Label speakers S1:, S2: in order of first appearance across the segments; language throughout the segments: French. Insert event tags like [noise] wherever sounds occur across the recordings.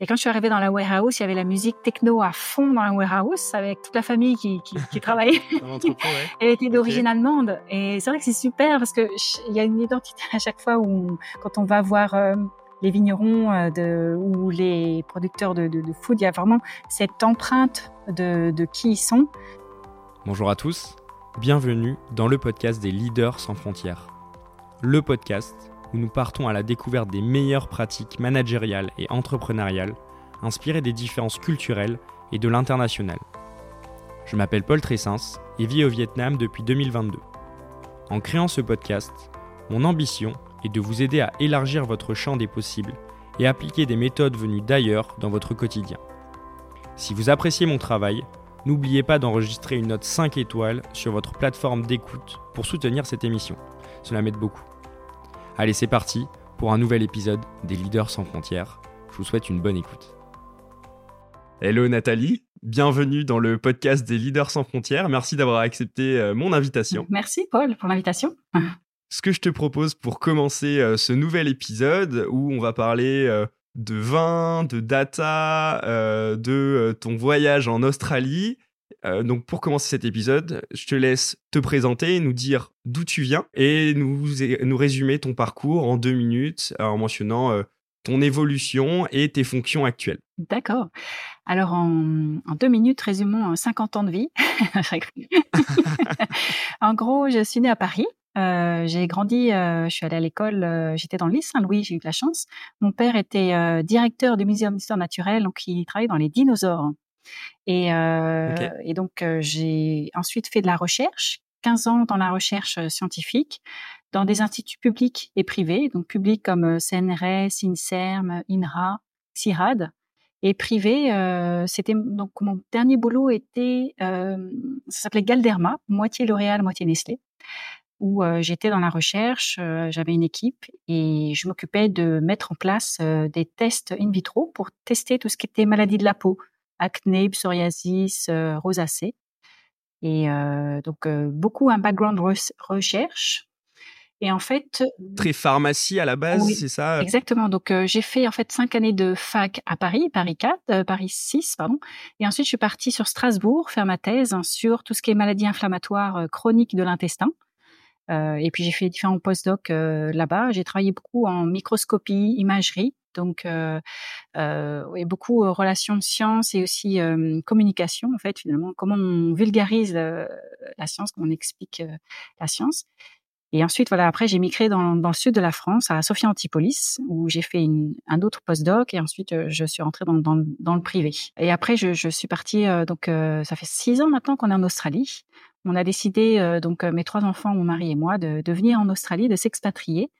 S1: Et quand je suis arrivée dans la warehouse, il y avait la musique techno à fond dans la warehouse avec toute la famille qui, qui, qui travaillait. [laughs] Elle était d'origine allemande. Et c'est vrai que c'est super parce que il y a une identité à chaque fois où, quand on va voir euh, les vignerons euh, de, ou les producteurs de, de, de, food, il y a vraiment cette empreinte de, de qui ils sont.
S2: Bonjour à tous, bienvenue dans le podcast des leaders sans frontières. Le podcast où nous partons à la découverte des meilleures pratiques managériales et entrepreneuriales, inspirées des différences culturelles et de l'international. Je m'appelle Paul Tressens et vis au Vietnam depuis 2022. En créant ce podcast, mon ambition est de vous aider à élargir votre champ des possibles et appliquer des méthodes venues d'ailleurs dans votre quotidien. Si vous appréciez mon travail, n'oubliez pas d'enregistrer une note 5 étoiles sur votre plateforme d'écoute pour soutenir cette émission. Cela m'aide beaucoup. Allez, c'est parti pour un nouvel épisode des Leaders sans frontières. Je vous souhaite une bonne écoute. Hello Nathalie, bienvenue dans le podcast des Leaders sans frontières. Merci d'avoir accepté euh, mon invitation.
S1: Merci Paul pour l'invitation. [laughs]
S2: Ce que je te propose pour commencer euh, ce nouvel épisode où on va parler euh, de vin, de data, de ton voyage en Australie, euh, donc pour commencer cet épisode, je te laisse te présenter, nous dire d'où tu viens et nous, nous résumer ton parcours en deux minutes euh, en mentionnant euh, ton évolution et tes fonctions actuelles.
S1: D'accord. Alors en, deux minutes, résumons 50 ans de vie. [laughs] en gros, je suis née à Paris. j'ai grandi, je suis allée à l'école, j'étais dans l'île Saint-Louis, j'ai eu de la chance. Mon père était directeur du Muséum d'histoire naturelle, donc il travaillait dans les dinosaures. Et, euh, et donc, euh, j'ai ensuite fait de la recherche, 15 ans dans la recherche euh, scientifique, dans des instituts publics et privés, donc publics comme CNRS, INSERM, INRA, CIRAD, et privé, euh, c'était donc mon dernier boulot était, euh, ça s'appelait Galderma, moitié L'Oréal, moitié Nestlé, où euh, j'étais dans la recherche, j'avais une équipe et je m'occupais de mettre en place des tests in vitro pour tester tout ce qui était maladie de la peau, acné, psoriasis, euh, rosacée. Et euh, donc euh, beaucoup un background recherche. Et en fait,
S2: très pharmacie à la base, c'est ça
S1: Exactement. Donc j'ai fait en fait cinq années de fac à Paris, Paris 4, Paris 6, pardon. Et ensuite je suis partie sur Strasbourg faire ma thèse sur tout ce qui est maladies inflammatoires chroniques de l'intestin. Et puis j'ai fait différents postdocs là-bas. J'ai travaillé beaucoup en microscopie, imagerie, donc euh, euh, beaucoup euh, relations de science et aussi communication en fait finalement comment on vulgarise la science, comment on explique la science. Et ensuite, voilà, après, j'ai migré dans, dans, le sud de la France, à Sophia Antipolis, où j'ai fait une, un autre postdoc, et ensuite, je suis rentrée dans, dans, dans le privé. Et après, je, je suis partie, donc, ça fait six ans maintenant qu'on est en Australie. On a décidé, donc, mes trois enfants, mon mari et moi, de, de venir en Australie, de s'expatrier.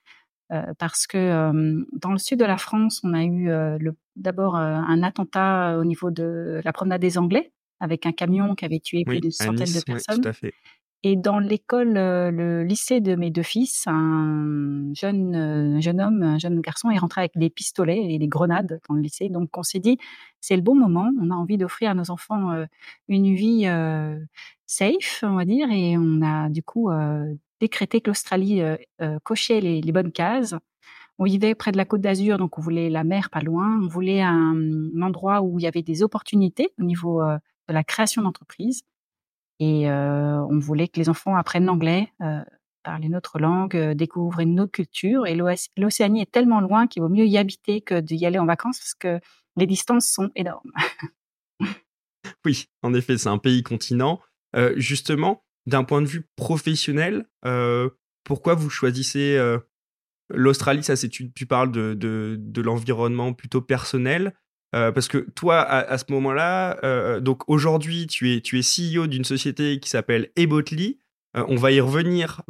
S1: Euh, parce que dans le sud de la France, on a eu d'abord un attentat au niveau de la promenade des Anglais avec un camion qui avait tué plus d'une centaine de personnes.
S2: tout à fait.
S1: Et dans l'école, le lycée de mes deux fils, un jeune, jeune homme, un jeune garçon est rentré avec des pistolets et des grenades dans le lycée. Donc on s'est dit, c'est le bon moment, on a envie d'offrir à nos enfants une vie safe, on va dire, et on a du coup décrété que l'Australie euh, euh, cochait les, bonnes cases. On vivait près de la côte d'Azur, donc on voulait la mer pas loin. On voulait un, endroit où il y avait des opportunités au niveau euh, de la création d'entreprises. Et on voulait que les enfants apprennent l'anglais, parlent une autre langue, découvrent une autre culture. Et l'Océanie est tellement loin qu'il vaut mieux y habiter que d'y aller en vacances parce que les distances sont énormes. [laughs]
S2: oui, en effet, c'est un pays continent. justement, d'un point de vue professionnel, pourquoi vous choisissez l'Australie? Ça, c'est tu, parles de, l'environnement plutôt personnel. Euh, parce que toi, à, ce moment-là, donc aujourd'hui, tu es, CEO d'une société qui s'appelle Ebotly. on va y revenir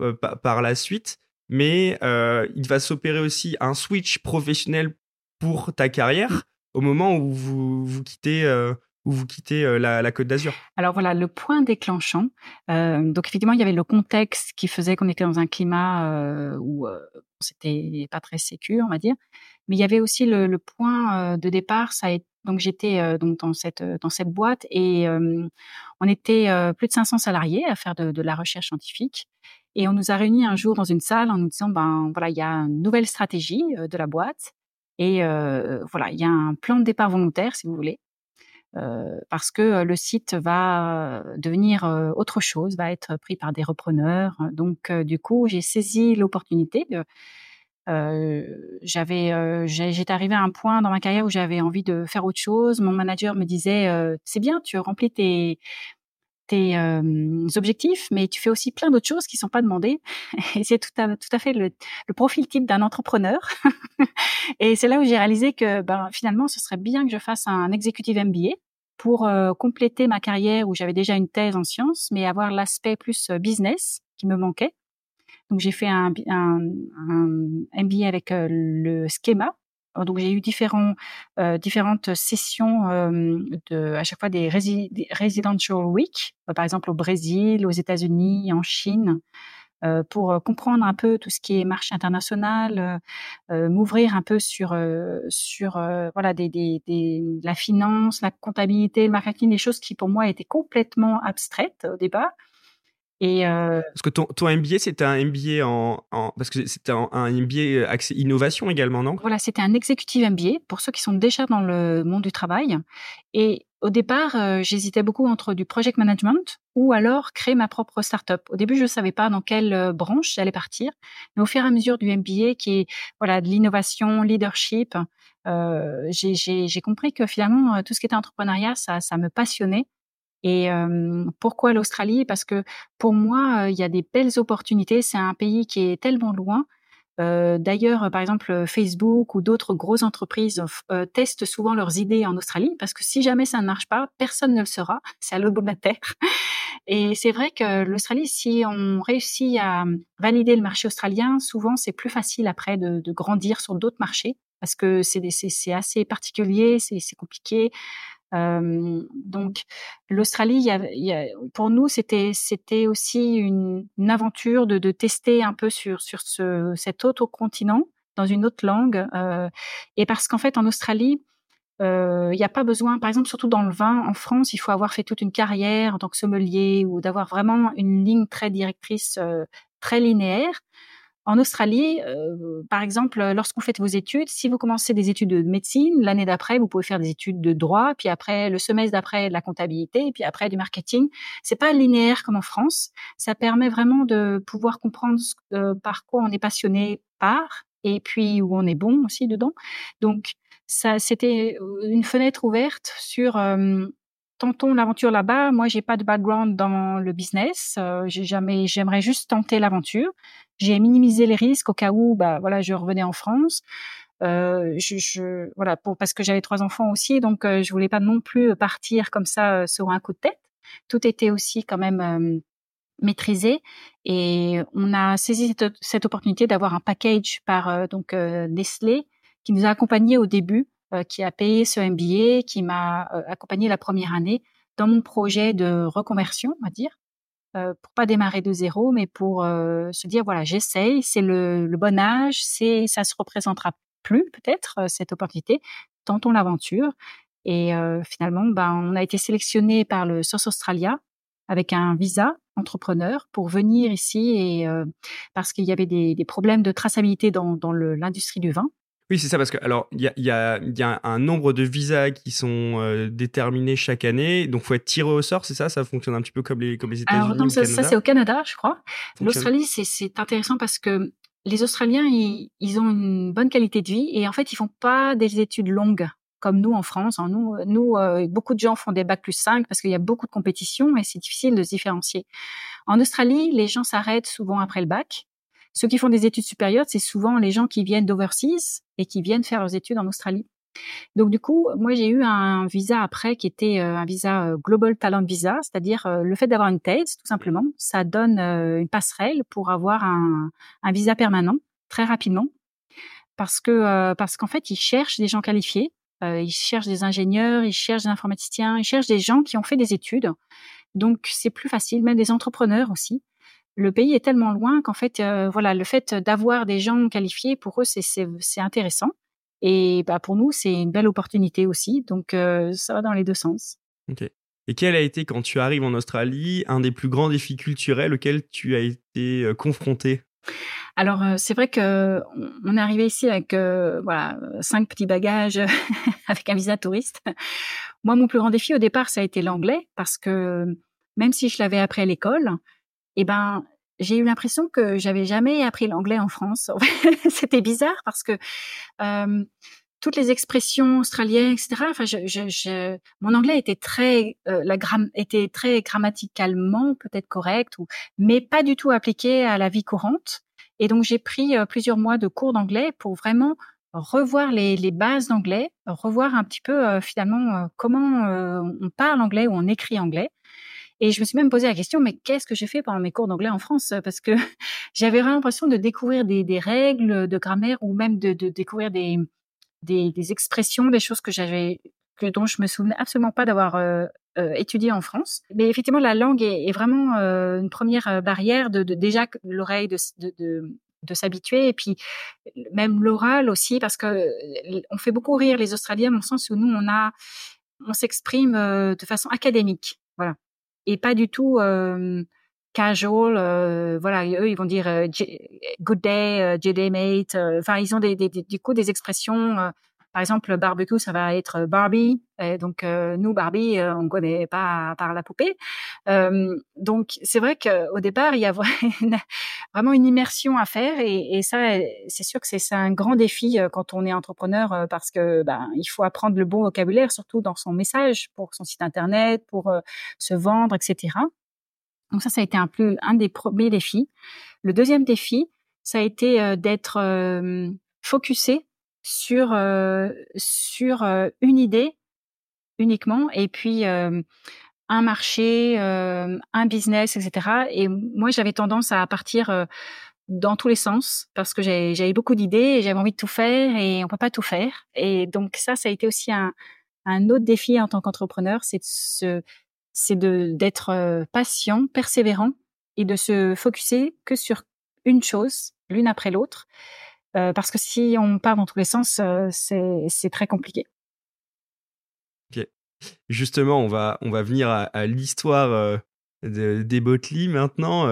S2: par la suite, mais il va s'opérer aussi un switch professionnel pour ta carrière au moment où vous, vous quittez où vous quittez euh, la, Côte d'Azur
S1: Alors voilà, le point déclenchant. Euh, donc effectivement, il y avait le contexte qui faisait qu'on était dans un climat euh, où c'était pas très sécur, on va dire. Mais il y avait aussi le, point de départ. Ça donc j'étais donc dans cette dans cette boîte et on était plus de 500 salariés à faire de, la recherche scientifique. Et on nous a réunis un jour dans une salle en nous disant ben voilà il y a une nouvelle stratégie de la boîte Et voilà, il y a un plan de départ volontaire, si vous voulez, parce que le site va devenir autre chose, va être pris par des repreneurs. Donc, du coup, j'ai saisi l'opportunité. j'avais, j'étais arrivée à un point dans ma carrière où j'avais envie de faire autre chose. Mon manager me disait, c'est bien, tu remplis tes tes objectifs, mais tu fais aussi plein d'autres choses qui sont pas demandées. [laughs] Et c'est tout à, tout à fait le, profil type d'un entrepreneur. [laughs] et c'est là où j'ai réalisé que ben, finalement, ce serait bien que je fasse un executive MBA pour compléter ma carrière où j'avais déjà une thèse en sciences, mais avoir l'aspect plus business qui me manquait. Donc j'ai fait un, MBA avec le schéma, donc j'ai eu différents, différentes sessions de, à chaque fois des, residential week, par exemple au Brésil, aux États-Unis, en Chine, pour comprendre un peu tout ce qui est marché international, m'ouvrir un peu sur sur voilà des, des, la finance, la comptabilité, le marketing, des choses qui pour moi étaient complètement abstraites au départ.
S2: Et euh... Parce que ton, ton MBA, c'était un MBA en, en parce que c'était un, un, MBA accès innovation également, non?
S1: Voilà, c'était un executive MBA pour ceux qui sont déjà dans le monde du travail. Et au départ, euh, j'hésitais beaucoup entre du project management ou alors créer ma propre startup. Au début, je ne savais pas dans quelle euh, branche j'allais partir, mais au fur et à mesure du MBA, qui est voilà de l'innovation, leadership, euh, j'ai compris que finalement tout ce qui était entrepreneuriat, ça, ça me passionnait et pourquoi l'Australie? Parce que pour moi, il y a des belles opportunités. C'est un pays qui est tellement loin. D'ailleurs, par exemple, Facebook ou d'autres grosses entreprises testent souvent leurs idées en Australie parce que si jamais ça ne marche pas, personne ne le saura. [laughs] C'est à l'autre bout de la terre. Et c'est vrai que l'Australie, si on réussit à valider le marché australien, souvent c'est plus facile après de, de grandir sur d'autres marchés parce que c'est assez particulier, c'est compliqué donc l'Australie, pour nous, c'était aussi une, aventure de, tester un peu sur sur ce, cet autre continent dans une autre langue. Et parce qu'en fait, en Australie, il n'y a pas besoin, par exemple, surtout dans le vin, en France, il faut avoir fait toute une carrière en tant que sommelier ou d'avoir vraiment une ligne très directrice, très linéaire. En Australie, euh, par exemple, lorsqu'on fait vos études, si vous commencez des études de médecine, l'année d'après, vous pouvez faire des études de droit, puis après, le semestre d'après, de la comptabilité, et puis après, du marketing. C'est pas linéaire comme en France. Ça permet vraiment de pouvoir comprendre euh, par quoi on est passionné par, et puis où on est bon aussi dedans. Donc, ça, c'était une fenêtre ouverte sur euh, tentons l'aventure là-bas. Moi, j'ai pas de background dans le business. Euh, j'ai jamais, j'aimerais juste tenter l'aventure. J'ai minimisé les risques au cas où, bah voilà, je revenais en France. Euh, je, je, voilà, pour, parce que j'avais trois enfants aussi, donc euh, je voulais pas non plus partir comme ça euh, sur un coup de tête. Tout était aussi quand même euh, maîtrisé et on a saisi cette, cette opportunité d'avoir un package par donc Nestlé qui nous a accompagnés au début euh, qui a payé ce MBA, qui m'a euh, accompagné la première année dans mon projet de reconversion, on va dire, euh, pour pas démarrer de zéro, mais pour se dire voilà, j'essaye, c'est le, le, bon âge, c'est ça se représentera plus peut-être cette opportunité, tentons l'aventure. Et finalement, ben, on a été sélectionné par le South Australia avec un visa entrepreneur pour venir ici et parce qu'il y avait des, des, problèmes de traçabilité dans, dans l'industrie du vin.
S2: Oui, c'est ça, parce que alors il y a, y, a, y a, un nombre de visas qui sont euh, déterminés chaque année, donc faut être tiré au sort, c'est ça? Ça fonctionne un petit peu comme les, comme les États-Unis
S1: Alors ça, ça c'est au Canada, je crois. L'Australie, c'est intéressant parce que les Australiens, ils, ils, ont une bonne qualité de vie et en fait, ils font pas des études longues comme nous en France. Hein. Nous, nous euh, beaucoup de gens font des bacs plus 5 parce qu'il y a beaucoup de compétition et c'est difficile de se différencier. En Australie, les gens s'arrêtent souvent après le bac ceux qui font des études supérieures, c'est souvent les gens qui viennent d'overseas et qui viennent faire leurs études en Australie. Donc du coup, moi j'ai eu un visa après qui était euh, un visa euh, Global Talent Visa, c'est-à-dire euh, le fait d'avoir une thèse, tout simplement, ça donne une passerelle pour avoir un, un visa permanent très rapidement, parce que parce qu'en fait ils cherchent des gens qualifiés, ils cherchent des ingénieurs, ils cherchent des informaticiens, ils cherchent des gens qui ont fait des études. Donc c'est plus facile, même des entrepreneurs aussi le pays est tellement loin qu'en fait, euh, voilà, le fait d'avoir des gens qualifiés pour eux, c'est intéressant. Et bah, pour nous, c'est une belle opportunité aussi. Donc, euh, ça va dans les deux sens.
S2: Ok. Et quel a été, quand tu arrives en Australie, un des plus grands défis culturels auxquels tu as été euh, confronté
S1: Alors c'est vrai que on est arrivé ici avec voilà cinq petits bagages [laughs] avec un visa touriste. Moi, mon plus grand défi au départ, ça a été l'anglais parce que même si je l'avais appris à l'école, eh ben j'ai eu l'impression que j'avais jamais appris l'anglais en France. [laughs] C'était bizarre parce que euh, toutes les expressions australiennes, etc. Enfin, je, je, je, mon anglais était très, euh, la gramme était très grammaticalement peut-être correct, ou, mais pas du tout appliqué à la vie courante. Et donc j'ai pris plusieurs mois de cours d'anglais pour vraiment revoir les, les bases d'anglais, revoir un petit peu euh, finalement comment on parle anglais ou on écrit anglais. Et je me suis même posé la question, mais qu'est-ce que j'ai fait pendant mes cours d'anglais en France? Parce que [laughs] j'avais vraiment l'impression de découvrir des, règles de grammaire ou même de, découvrir des, expressions, des choses que j'avais que dont je me souvenais absolument pas d'avoir euh, euh, étudié en France. Mais effectivement, la langue est, vraiment euh, une première euh, barrière de, de déjà l'oreille de s'habituer et puis même l'oral aussi parce que on fait beaucoup rire les Australiens dans le sens où nous on a on s'exprime de façon académique. Voilà et pas du tout euh, casual. Euh, voilà, eux ils vont dire euh, good day, day mate. Enfin, ils ont des, des, du coup des expressions par exemple, barbecue, ça va être Barbie. Et donc, nous, Barbie, on on connaît pas par la poupée. donc, c'est vrai qu'au départ, il y a [laughs] vraiment une immersion à faire. Et, ça, c'est sûr que c'est un grand défi quand on est entrepreneur parce que ben, il faut apprendre le bon vocabulaire, surtout dans son message, pour son site internet, pour se vendre, etc. Donc ça, ça a été un, un des premiers défis. Le deuxième défi, ça a été d'être focusé sur sur une idée uniquement et puis un marché, un business, etc. Et moi, j'avais tendance à partir dans tous les sens parce que j'avais beaucoup d'idées et j'avais envie de tout faire et on peut pas tout faire. Et donc ça, ça a été aussi un, un autre défi en tant qu'entrepreneur, c'est d'être patient, persévérant et de se focuser que sur une chose, l'une après l'autre, parce que si on part dans tous les sens, euh, c'est très compliqué.
S2: Ok. Justement, on va, on va venir à, l'histoire euh, des Botley maintenant.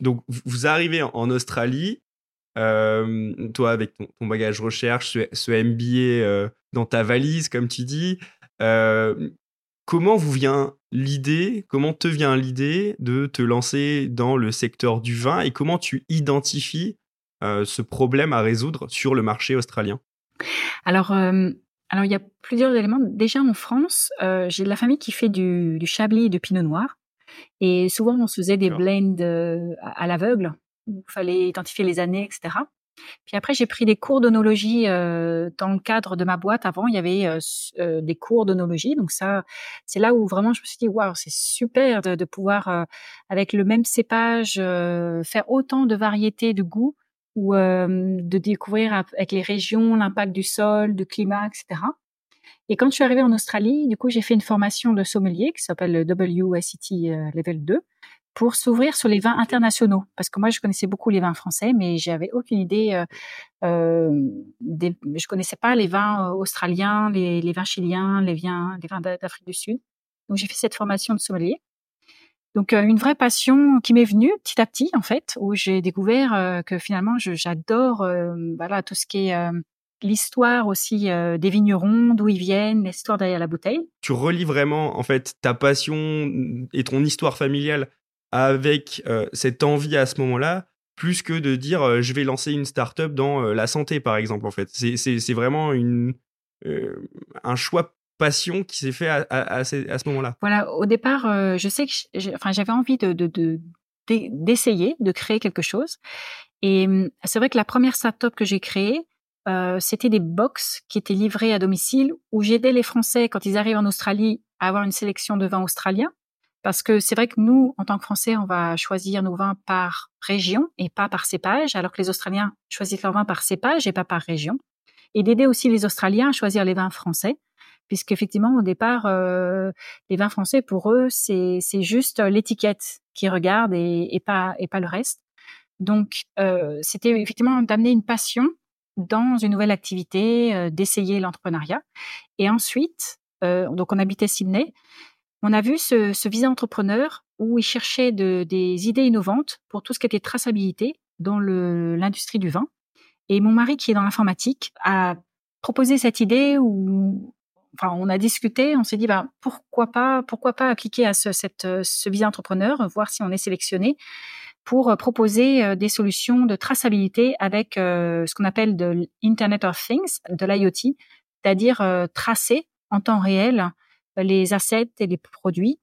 S2: donc, vous arrivez en, Australie, toi avec ton, bagage recherche, ce, MBA dans ta valise, comme tu dis. comment vous vient l'idée, comment te vient l'idée de te lancer dans le secteur du vin et comment tu identifies euh, ce problème à résoudre sur le marché australien
S1: Alors, euh, alors il y a plusieurs éléments. Déjà en France, euh, j'ai de la famille qui fait du, du chablis et du pinot noir. Et souvent, on se faisait des blends à, l'aveugle, il fallait identifier les années, etc. Puis après, j'ai pris des cours d'onologie dans le cadre de ma boîte. Avant, il y avait des cours d'onologie. Donc ça, c'est là où vraiment je me suis dit, waouh, c'est super de, de pouvoir, avec le même cépage, faire autant de variétés de goûts ou euh, de découvrir avec les régions l'impact du sol, du climat, etc. Et quand je suis arrivée en Australie, du coup, j'ai fait une formation de sommelier qui s'appelle le WSET euh, Level 2 pour s'ouvrir sur les vins internationaux. Parce que moi, je connaissais beaucoup les vins français, mais j'avais aucune idée. Euh, euh, des, je connaissais pas les vins australiens, les, les vins chiliens, les vins, les vins d'Afrique du Sud. Donc, j'ai fait cette formation de sommelier. Donc euh, une vraie passion qui m'est venue petit à petit en fait, où j'ai découvert euh, que finalement j'adore euh, voilà tout ce qui est l'histoire aussi des vignerons, d'où ils viennent, l'histoire derrière la bouteille.
S2: Tu relis vraiment en fait ta passion et ton histoire familiale avec cette envie à ce moment-là, plus que de dire je vais lancer une start-up dans la santé par exemple en fait. C'est vraiment une un choix passion qui s'est fait à, à, ce, moment-là
S1: Voilà, au départ, euh, je sais que j'avais envie de, d'essayer de, créer quelque chose. Et hum, c'est vrai que la première startup que j'ai créée, euh, c'était des box qui étaient livrés à domicile où j'aidais les Français quand ils arrivent en Australie à avoir une sélection de vins australiens. Parce que c'est vrai que nous, en tant que Français, on va choisir nos vins par région et pas par cépage, alors que les Australiens choisissent leurs vins par cépage et pas par région. Et d'aider aussi les Australiens à choisir les vins français puisqu'effectivement au départ euh, les vins français pour eux c'est c'est juste l'étiquette qu'ils regardent et, et, pas et pas le reste donc euh, c'était effectivement d'amener une passion dans une nouvelle activité euh, d'essayer l'entrepreneuriat et ensuite euh, donc on habitait Sydney on a vu ce, ce visa entrepreneur où ils cherchaient de, des idées innovantes pour tout ce qui était traçabilité dans l'industrie du vin. Et mon mari, qui est dans l'informatique, a proposé cette idée où, enfin, on a discuté, on s'est dit, bah, pourquoi pas, pourquoi pas appliquer à ce, cette, ce visa entrepreneur, voir si on est sélectionné pour proposer des solutions de traçabilité avec ce qu'on appelle de l'Internet of Things, de l'IoT, c'est-à-dire tracer en temps réel les assets et les produits,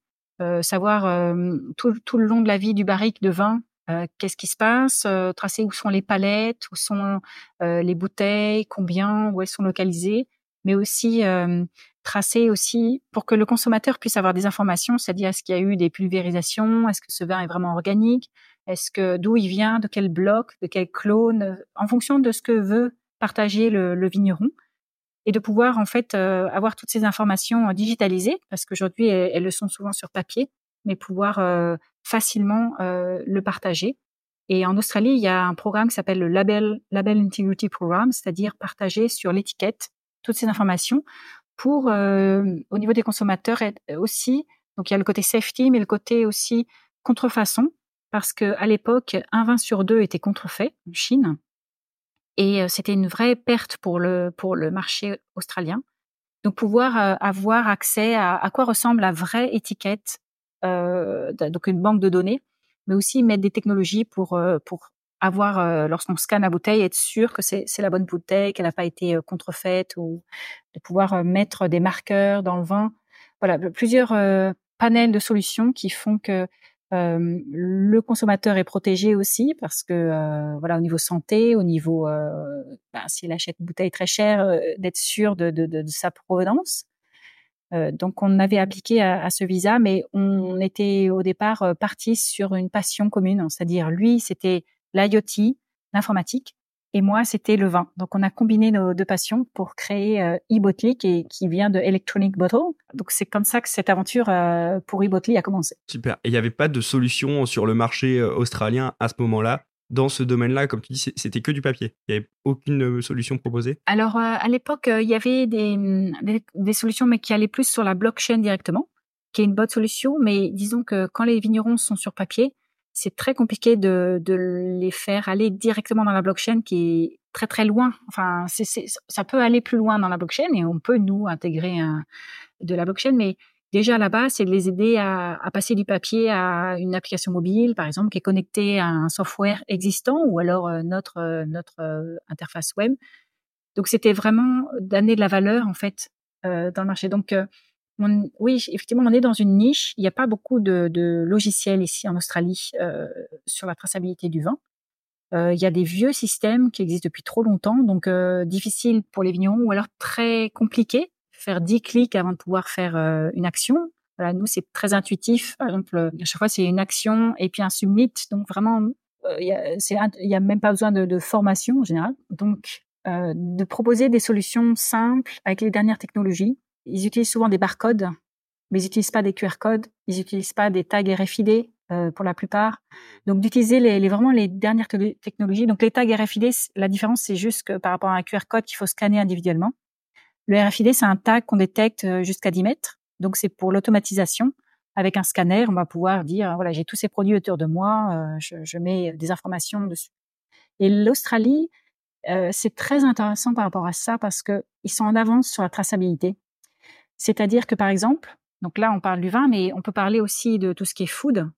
S1: savoir tout, tout, le long de la vie du barrique de vin euh, qu'est-ce qui se passe, euh, tracer où sont les palettes, où sont euh, les bouteilles, combien, où elles sont localisées, mais aussi tracer aussi pour que le consommateur puisse avoir des informations, c'est-à-dire est-ce qu'il y a eu des pulvérisations, est-ce que ce vin est vraiment organique, est-ce que d'où il vient, de quel bloc, de quel clone, en fonction de ce que veut partager le, le vigneron et de pouvoir en fait avoir toutes ces informations digitalisées parce qu'aujourd'hui elles, elles, le sont souvent sur papier mais pouvoir euh, facilement euh, le partager. Et en Australie, il y a un programme qui s'appelle le Label, Label Integrity Program, c'est-à-dire partager sur l'étiquette toutes ces informations pour, euh, au niveau des consommateurs aussi, donc il y a le côté safety, mais le côté aussi contrefaçon, parce que à l'époque, un vin sur deux était contrefait en Chine, et c'était une vraie perte pour le pour le marché australien. Donc pouvoir avoir accès à, à quoi ressemble la vraie étiquette euh, donc une banque de données, mais aussi mettre des technologies pour euh, pour avoir, euh, lorsqu'on scanne la bouteille, être sûr que c'est la bonne bouteille, qu'elle n'a pas été contrefaite, ou de pouvoir mettre des marqueurs dans le vin. Voilà, plusieurs panels de solutions qui font que euh, le consommateur est protégé aussi parce que euh, voilà au niveau santé, au niveau euh, ben, s'il achète une bouteille très chère, d'être sûr de, de, sa provenance. Euh, donc on avait appliqué à, ce visa, mais on était au départ euh, parti sur une passion commune, c'est-à-dire lui c'était l'IoT, l'informatique, et moi c'était le vin. Donc on a combiné nos deux passions pour créer euh, eBotly qui, qui vient de Electronic Bottle. Donc c'est comme ça que cette aventure euh, pour eBotly a commencé.
S2: Super. Et il n'y avait pas de solution sur le marché australien à ce moment-là dans ce domaine-là, comme tu dis, c'était que du papier. Il n'y avait aucune euh, solution proposée?
S1: Alors, euh, à l'époque, euh, il y avait des, des, solutions, mais qui allaient plus sur la blockchain directement, qui est une bonne solution. Mais disons que quand les vignerons sont sur papier, c'est très compliqué de, les faire aller directement dans la blockchain, qui est très très loin. Enfin, ça peut aller plus loin dans la blockchain et on peut nous intégrer de la blockchain, mais déjà là-bas, c'est de les aider à, passer du papier à une application mobile, par exemple, qui est connectée à un software existant ou alors euh, notre euh, euh, interface web. Donc c'était vraiment d'amener de la valeur en fait dans le marché. Donc oui, effectivement, on est dans une niche. Il n'y a pas beaucoup de, de logiciels ici en Australie sur la traçabilité du vin. il y a des vieux systèmes qui existent depuis trop longtemps, donc difficile pour les vignerons ou alors très compliqués faire 10 clics avant de pouvoir faire euh, une action. Voilà, nous, c'est très intuitif. Par exemple, à chaque fois, c'est une action et puis un submit. Donc, vraiment, euh, il n'y a, a, même pas besoin de, de formation en général. Donc, euh, de proposer des solutions simples avec les dernières technologies. Ils utilisent souvent des barcodes, mais ils n'utilisent pas des QR codes. Ils n'utilisent pas des tags RFID euh, pour la plupart. Donc, d'utiliser les, les, vraiment les dernières technologies. Donc, les tags RFID, la différence, c'est juste que par rapport à un QR code qu'il faut scanner individuellement. Le RFID, c'est un tag qu'on détecte euh, jusqu'à 10 mètres. Donc, c'est pour l'automatisation. Avec un scanner, on va pouvoir dire, voilà, j'ai tous ces produits autour de moi, euh, je, je, mets des informations dessus. Et l'Australie, euh, c'est très intéressant par rapport à ça parce que ils sont en avance sur la traçabilité. C'est-à-dire que, par exemple, donc là, on parle du vin, mais on peut parler aussi de tout ce qui est food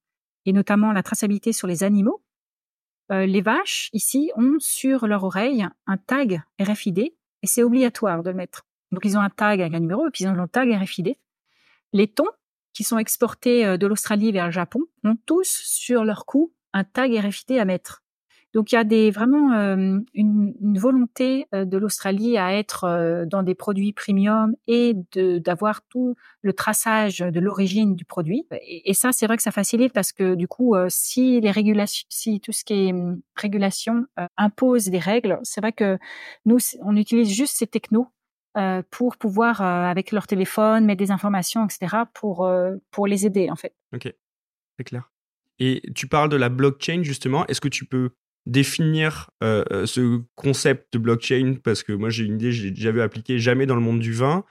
S1: et notamment la traçabilité sur les animaux. Euh, les vaches, ici, ont sur leur oreille un tag RFID et c'est obligatoire de le mettre. Donc ils ont un tag avec un numéro et puis ils ont le tag RFID. Les thons qui sont exportés euh, de l'Australie vers le Japon ont tous sur leur cou un tag RFID à mettre. Donc il y a des vraiment euh, une, volonté euh, de l'Australie à être dans des produits premium et d'avoir tout le traçage de l'origine du produit. Et, ça c'est vrai que ça facilite parce que du coup si les régulations, si tout ce qui est hum, régulation impose des règles, c'est vrai que nous on utilise juste ces technos euh, pour pouvoir, euh, avec leur téléphone, mettre des informations, etc., pour, euh, pour les aider, en fait.
S2: Ok, c'est clair. Et tu parles de la blockchain, justement. Est-ce que tu peux définir ce concept de blockchain Parce que moi, j'ai une idée, j'ai déjà vu jamais dans le monde du vin.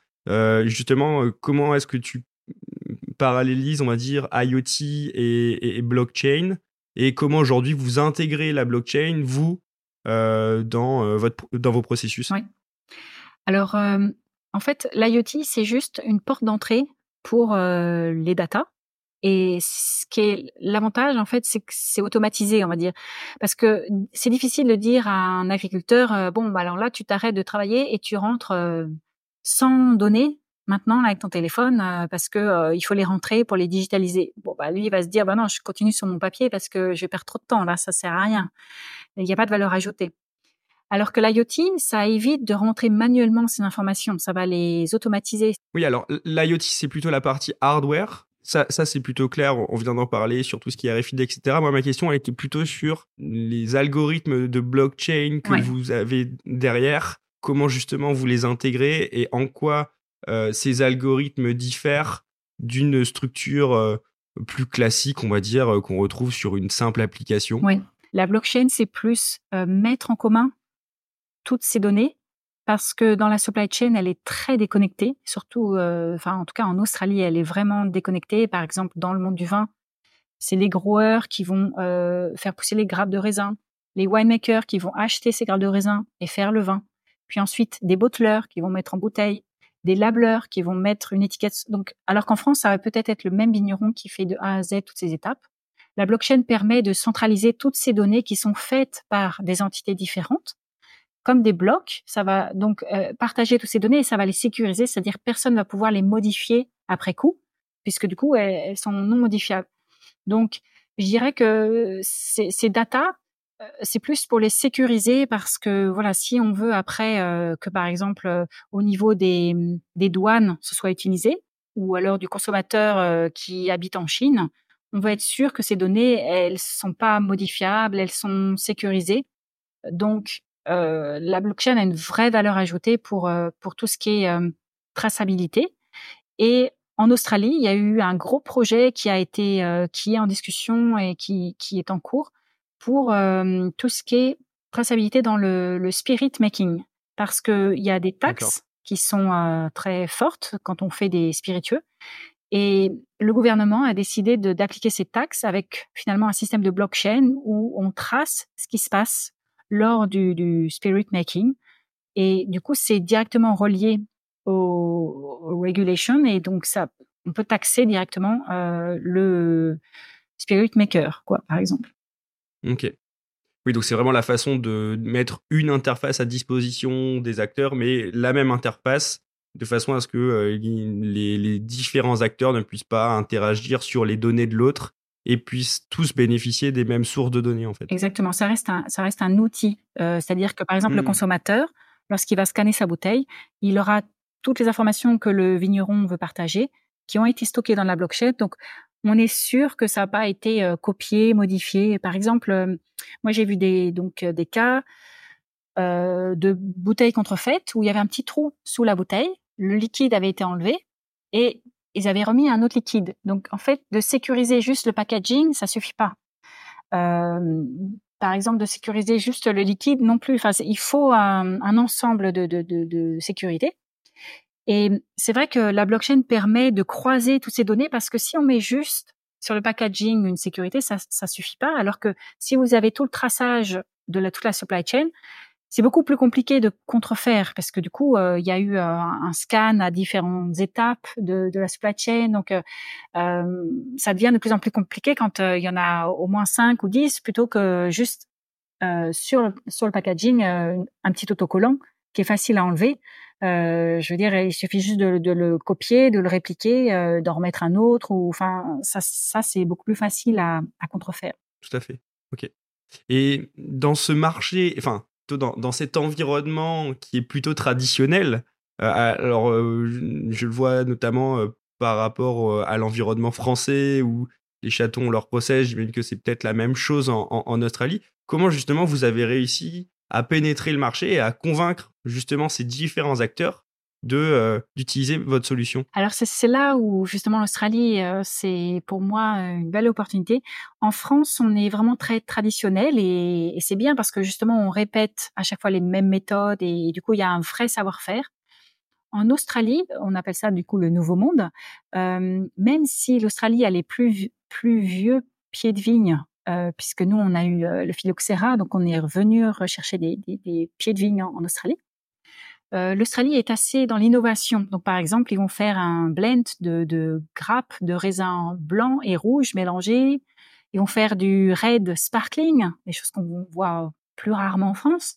S2: justement, comment est-ce que tu parallélises, on va dire, IoT et, blockchain et comment aujourd'hui vous intégrez la blockchain, vous, dans, votre, dans vos processus?
S1: Oui. Alors, en fait, l'IoT, c'est juste une porte d'entrée pour les datas. Et ce qui est l'avantage, en fait, c'est que c'est automatisé, on va dire, parce que c'est difficile de dire à un agriculteur, bon, bah alors là, tu t'arrêtes de travailler et tu rentres sans données maintenant avec ton téléphone parce que il faut les rentrer pour les digitaliser. Bon, bah lui, il va se dire, bah non, je continue sur mon papier parce que je vais perdre trop de temps là, ça sert à rien. Il n'y a pas de valeur ajoutée. Alors que l'IoT, ça évite de rentrer manuellement ces informations, ça va les automatiser.
S2: Oui, alors l'IoT, c'est plutôt la partie hardware. Ça, ça c'est plutôt clair, on vient d'en parler sur tout ce qui est RFID, etc. Moi, ma question, elle était plutôt sur les algorithmes de blockchain que vous avez derrière, comment justement vous les intégrez et en quoi euh, ces algorithmes diffèrent d'une structure euh, plus classique, on va dire, euh, qu'on retrouve sur une simple application?
S1: Oui, la blockchain, c'est plus mettre en commun toutes ces données parce que dans la supply chain, elle est très déconnectée, surtout, euh, en tout cas en Australie, elle est vraiment déconnectée. Par exemple, dans le monde du vin, c'est les growers qui vont euh, faire pousser les grappes de raisin, les winemakers qui vont acheter ces grappes de raisin et faire le vin, puis ensuite des bottlers qui vont mettre en bouteille, des labeleurs qui vont mettre une étiquette. Donc, alors qu'en France, ça va peut-être être le même vigneron qui fait de A à Z toutes ces étapes. La blockchain permet de centraliser toutes ces données qui sont faites par des entités différentes comme des blocs. Ça va donc euh, partager toutes ces données et ça va les sécuriser, c'est-à-dire personne ne va pouvoir les modifier après coup, puisque du coup elles, sont non modifiables. Donc je dirais que ces, ces data, euh, c'est plus pour les sécuriser parce que voilà, si on veut après euh, que par exemple au niveau des, des douanes ce soit utilisé, ou alors du consommateur qui habite en Chine, on va être sûr que ces données elles sont pas modifiables, elles sont sécurisées. Donc euh, la blockchain a une vraie valeur ajoutée pour euh, pour tout ce qui est euh, traçabilité. Et en Australie, il y a eu un gros projet qui a été qui est en discussion et qui qui est en cours pour tout ce qui est traçabilité dans le, le spirit making, parce que il y a des taxes qui sont très fortes quand on fait des spiritueux. Et le gouvernement a décidé d'appliquer ces taxes avec finalement un système de blockchain où on trace ce qui se passe lors du, spirit making. Et du coup, c'est directement relié au, regulation et donc ça, on peut taxer directement euh, le spirit maker, quoi, par exemple.
S2: Ok. Oui, donc c'est vraiment la façon de mettre une interface à disposition des acteurs, mais la même interface de façon à ce que euh, les, différents acteurs ne puissent pas interagir sur les données de l'autre et puissent tous bénéficier des mêmes sources de données en fait.
S1: Exactement, ça reste un, ça reste un outil. Euh, c'est-à-dire que par exemple le mmh. consommateur, lorsqu'il va scanner sa bouteille, il aura toutes les informations que le vigneron veut partager, qui ont été stockées dans la blockchain. Donc on est sûr que ça n'a pas été euh, copié, modifié. Par exemple, euh, moi j'ai vu des donc des cas de bouteilles contrefaites où il y avait un petit trou sous la bouteille, le liquide avait été enlevé et ils avaient remis un autre liquide. Donc en fait, de sécuriser juste le packaging, ça suffit pas. Euh, par exemple, de sécuriser juste le liquide non plus. Enfin, il faut un, ensemble de, sécurité. Et c'est vrai que la blockchain permet de croiser toutes ces données parce que si on met juste sur le packaging une sécurité, ça ça suffit pas. Alors que si vous avez tout le traçage de toute la supply chain, c'est beaucoup plus compliqué de contrefaire parce que du coup, euh, il y a eu euh, un scan à différentes étapes de, la supply chain. Donc, euh, ça devient de plus en plus compliqué quand il y en a au moins 5 ou 10 plutôt que juste sur, sur le packaging un petit autocollant qui est facile à enlever. je veux dire, il suffit juste de, de le copier, de le répliquer, d'en remettre un autre. Ou enfin, ça, ça c'est beaucoup plus facile à, à contrefaire.
S2: Tout à fait. Ok. Et dans ce marché, enfin, dans, cet environnement qui est plutôt traditionnel. Euh, alors, euh, je, le vois notamment euh, par rapport à l'environnement français où les chatons ont leur procès. J'imagine que c'est peut-être la même chose en, Australie. Comment justement vous avez réussi à pénétrer le marché et à convaincre justement ces différents acteurs de d'utiliser votre solution
S1: Alors c'est là où justement l'Australie c'est pour moi une belle opportunité. En France, on est vraiment très traditionnel et, c'est bien parce que justement on répète à chaque fois les mêmes méthodes et, du coup il y a un vrai savoir-faire. En Australie, on appelle ça du coup le nouveau monde. Même si l'Australie a les plus plus vieux pieds de vigne puisque nous, on a eu le phylloxéra, donc on est revenu rechercher des, pieds de vigne en, Australie. L'Australie est assez dans l'innovation. Donc, par exemple, ils vont faire un blend de, de grappes de raisins blancs et rouges mélangés. Ils vont faire du red sparkling, des choses qu'on voit plus rarement en France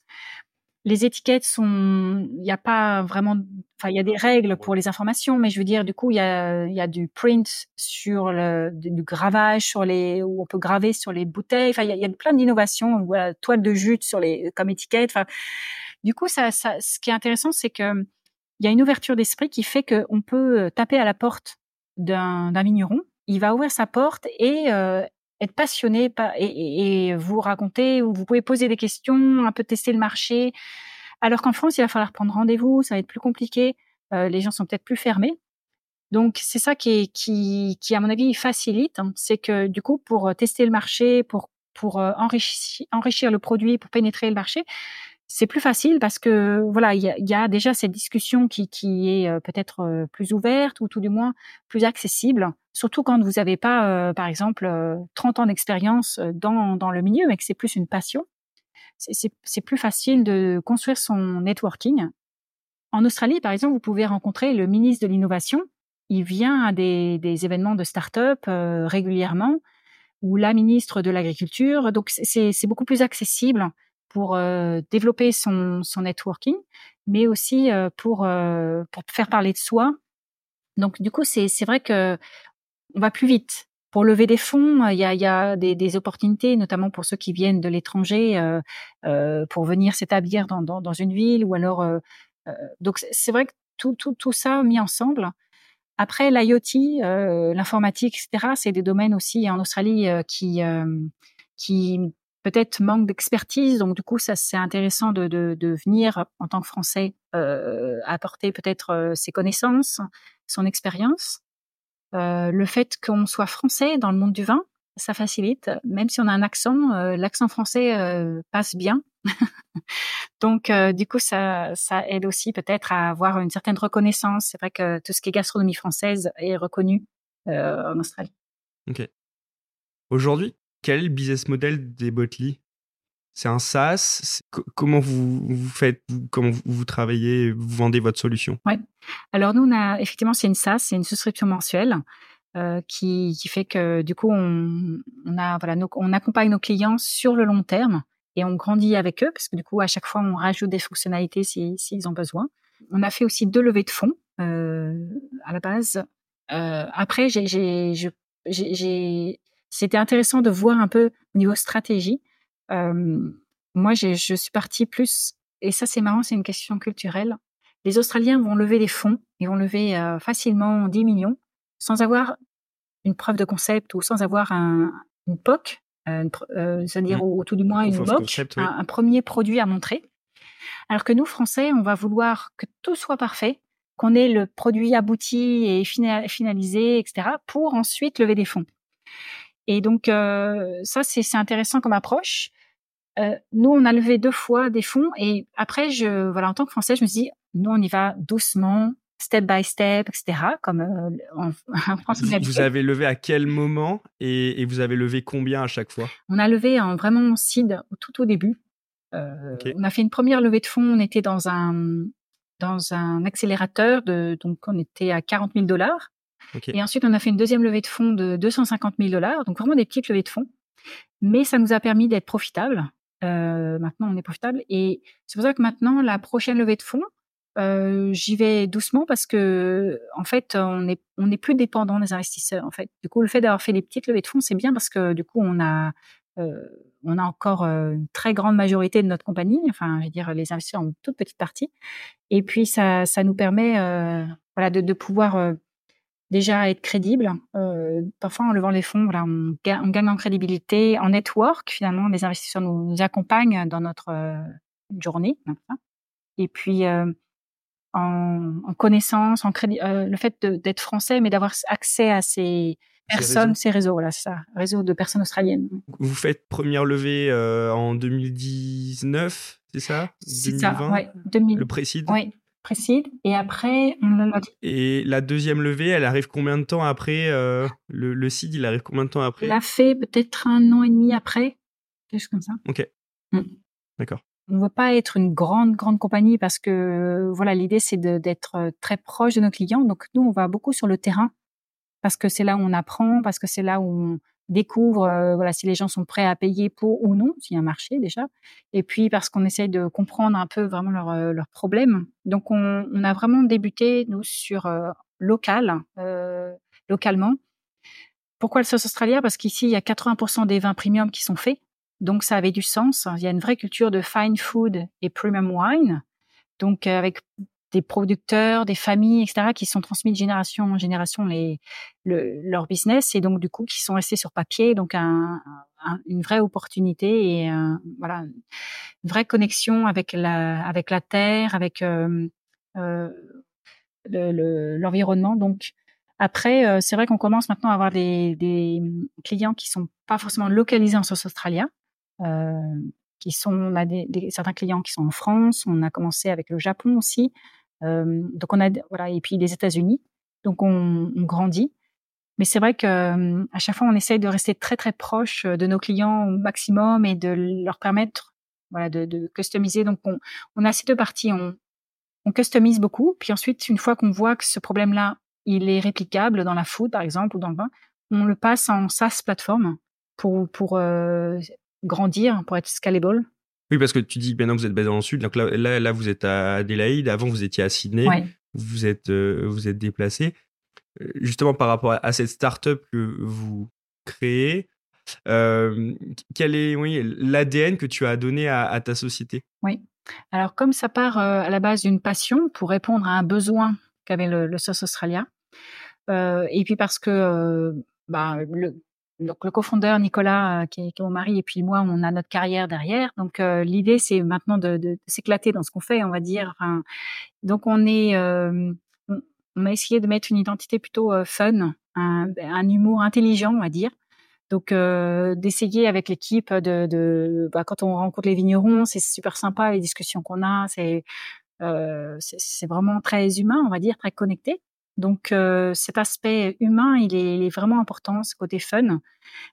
S1: les étiquettes sont, il n'y a pas vraiment, enfin il y a des règles pour les informations, mais je veux dire du coup il y a, du print sur le, du, gravage sur les, où on peut graver sur les bouteilles. Enfin il y a, plein d'innovations, voilà, toile de jute sur les comme étiquette. Enfin du coup ça, ça, ce qui est intéressant c'est que il y a une ouverture d'esprit qui fait qu'on peut taper à la porte d'un vigneron, il va ouvrir sa porte et euh, être passionné et, et, vous raconter, ou vous pouvez poser des questions, un peu tester le marché. Alors qu'en France, il va falloir prendre rendez-vous, ça va être plus compliqué. Euh, les gens sont peut-être plus fermés. Donc c'est ça qui, qui, qui, à mon avis, facilite. Hein. C'est que du coup, pour euh, tester le marché, pour, pour euh, enrichir, enrichir le produit, pour pénétrer le marché, c'est plus facile parce que voilà, il y a, déjà cette discussion qui, qui est euh, peut-être plus ouverte ou tout du moins plus accessible Surtout quand vous n'avez pas, euh, par exemple, 30 euh, ans d'expérience euh, dans, dans le milieu, mais que c'est plus une passion. C'est plus facile de construire son networking. En Australie, par exemple, vous pouvez rencontrer le ministre de l'innovation. Il vient à des, des événements de start-up régulièrement, ou la ministre de l'agriculture. Donc, c'est beaucoup plus accessible pour développer son, son networking, mais aussi pour, pour faire parler de soi. Donc, du coup, c'est vrai que on va plus vite. Pour lever des fonds, il y a, des, opportunités, notamment pour ceux qui viennent de l'étranger, euh, euh, pour venir s'établir dans, une ville ou alors. Euh, euh donc c'est vrai que tout, ça mis ensemble. Après l'IoT, euh, l'informatique, etc., c'est des domaines aussi en Australie euh, qui qui peut-être manquent d'expertise. Donc du coup, ça c'est intéressant de, venir en tant que Français apporter peut-être ses connaissances, son expérience. Euh, le fait qu'on soit français dans le monde du vin, ça facilite. Même si on a un accent, euh, l'accent français euh, passe bien. [laughs] Donc, du coup, ça, aide aussi peut-être à avoir une certaine reconnaissance. C'est vrai que tout ce qui est gastronomie française est reconnu en Australie.
S2: Ok. Aujourd'hui, quel est le business model des Botley c'est un SaaS. Comment vous, vous faites, comment vous, travaillez, vous vendez votre solution?
S1: Oui. Alors nous, effectivement, c'est une SaaS, c'est une souscription mensuelle. Euh, qui, fait que du coup on, a voilà on accompagne nos clients sur le long terme et on grandit avec eux parce que du coup à chaque fois on rajoute des fonctionnalités s'ils si, ont besoin. On a fait aussi deux levées de fonds euh, à la base. Euh, après j'ai c'était intéressant de voir un peu au niveau stratégie moi, je suis partie plus, et ça c'est marrant, c'est une question culturelle. Les Australiens vont lever des fonds, ils vont lever facilement 10 millions, sans avoir une preuve de concept ou sans avoir un, une POC, euh, c'est-à-dire mmh. ou, tout du moins une MOC, un, premier produit à montrer. Alors que nous, Français, on va vouloir que tout soit parfait, qu'on ait le produit abouti et finalisé, etc., pour ensuite lever des fonds. Et donc, ça, c'est intéressant comme approche. Euh, nous, on a levé deux fois des fonds et après, je, voilà, en tant que Français, je me suis dit, nous, on y va doucement, step by step, etc. Comme euh, en, [laughs]
S2: France, vous, avez levé à quel moment et, vous avez levé combien à chaque fois?
S1: On a levé en vraiment seed tout au début. Euh, on a fait une première levée de fonds. On était dans un dans un accélérateur de donc on était à 40 000 dollars. Et ensuite, on a fait une deuxième levée de fonds de 250 000 dollars. Donc vraiment des petites levées de fonds. Mais ça nous a permis d'être profitables euh, maintenant, on est profitable. Et c'est pour ça que maintenant, la prochaine levée de fonds, euh, j'y vais doucement parce que en fait, on est on n'est plus dépendant des investisseurs. En fait, du coup, le fait d'avoir fait des petites levées de fonds, c'est bien parce que du coup, on a euh, on a encore euh, une très grande majorité de notre compagnie. Enfin, je veux dire, les investisseurs ont une toute petite partie. Et puis, ça ça nous permet euh, voilà de, de pouvoir déjà être crédible. Euh, parfois, en levant les fonds, voilà, on, gagne en crédibilité, en network. Finalement, les investisseurs nous, accompagnent dans notre euh, journée. Et puis, euh, en, en, connaissance, en crédit, euh, le fait d'être français, mais d'avoir accès à ces personnes, ces réseaux, voilà, c'est ça, réseau de personnes australiennes.
S2: Vous faites première levée en 2019, c'est ça?
S1: C'est ça, ouais, 2000.
S2: Le précide?
S1: Oui, précide. Et après, on l'a dit.
S2: Et la deuxième levée, elle arrive combien de temps après euh, le, le CID, il arrive combien de temps après?
S1: On l'a fait peut-être un an et demi après, quelque chose comme ça.
S2: Ok.
S1: Mm.
S2: D'accord.
S1: On ne veut pas être une grande, grande compagnie parce que, voilà, l'idée, c'est d'être euh, très proche de nos clients. Donc, nous, on va beaucoup sur le terrain parce que c'est là où on apprend, parce que c'est là où on découvre, euh, voilà, si les gens sont prêts à payer pour ou non, s'il y a un marché déjà. Et puis, parce qu'on essaye de comprendre un peu vraiment leurs leurs problèmes. Donc, on, on, a vraiment débuté, nous, sur local, euh, localement. Pourquoi le sauce australien? Parce qu'ici, il y a 80% des vins premium qui sont faits. Donc ça avait du sens. Il y a une vraie culture de fine food et premium wine. Donc euh, avec des producteurs, des familles, etc., qui sont transmis de génération en génération les, le, leur business et donc du coup qui sont restés sur papier. Donc un, un, une vraie opportunité et un, voilà une vraie connexion avec la avec la terre, avec euh, euh, l'environnement. Le, donc après, euh, c'est vrai qu'on commence maintenant à avoir des, des clients qui sont pas forcément localisés en sauce australien, euh, qui sont, on a des, des, certains clients qui sont en France, on a commencé avec le Japon aussi, euh, donc on a voilà et puis les États-Unis, donc on, on grandit. Mais c'est vrai que à chaque fois on essaye de rester très très proche de nos clients au maximum et de leur permettre voilà de, de customiser. Donc on, on a ces deux parties, on, on customise beaucoup, puis ensuite une fois qu'on voit que ce problème-là il est réplicable dans la food par exemple ou dans le vin, on le passe en SaaS plateforme pour pour euh, grandir, pour être scalable.
S2: Oui, parce que tu dis maintenant vous êtes basé dans le sud, donc là, là, là vous êtes à Adélaïde, avant vous étiez à Sydney,
S1: ouais.
S2: vous êtes euh, vous êtes déplacé. Euh, justement par rapport à, cette startup que vous créez, euh, quel est oui, l'ADN que tu as donné à, à, ta société?
S1: Oui. Alors comme ça part euh, à la base d'une passion pour répondre à un besoin qu'avait le, le euh, et puis parce que bah, le, donc le cofondeur Nicolas, euh, qui, est, qui, est, mon mari, et puis moi, on a notre carrière derrière. Donc euh, l'idée, c'est maintenant de, de, de s'éclater dans ce qu'on fait, on va dire. Donc on est, euh, on, on, a essayé de mettre une identité plutôt euh, fun, un, un, humour intelligent, on va dire. Donc euh, d'essayer avec l'équipe de, de bah, quand on rencontre les vignerons, c'est super sympa les discussions qu'on a, c'est c'est vraiment très humain, on va dire, très connecté. Donc euh, cet aspect humain, il est, il est, vraiment important, ce côté fun.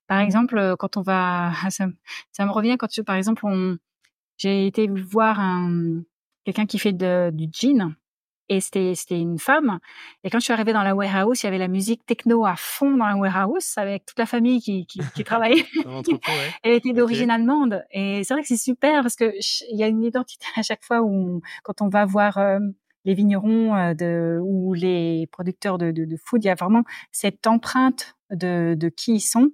S1: Par exemple, quand on va, [laughs] ça, ça me revient quand, par exemple, j'ai été voir un quelqu'un qui fait de, du jean et c'était c'était une femme. Et quand je suis arrivée dans la warehouse, il y avait la musique techno à fond dans la warehouse avec toute la famille qui qui, qui [laughs] travaillait.
S2: ouais. [laughs]
S1: Elle était d'origine okay. allemande et c'est vrai que c'est super parce que il y a une identité à chaque fois où quand on va voir euh, les vignerons euh, de, ou les producteurs de, de, food, il y a vraiment cette empreinte de, qui ils sont.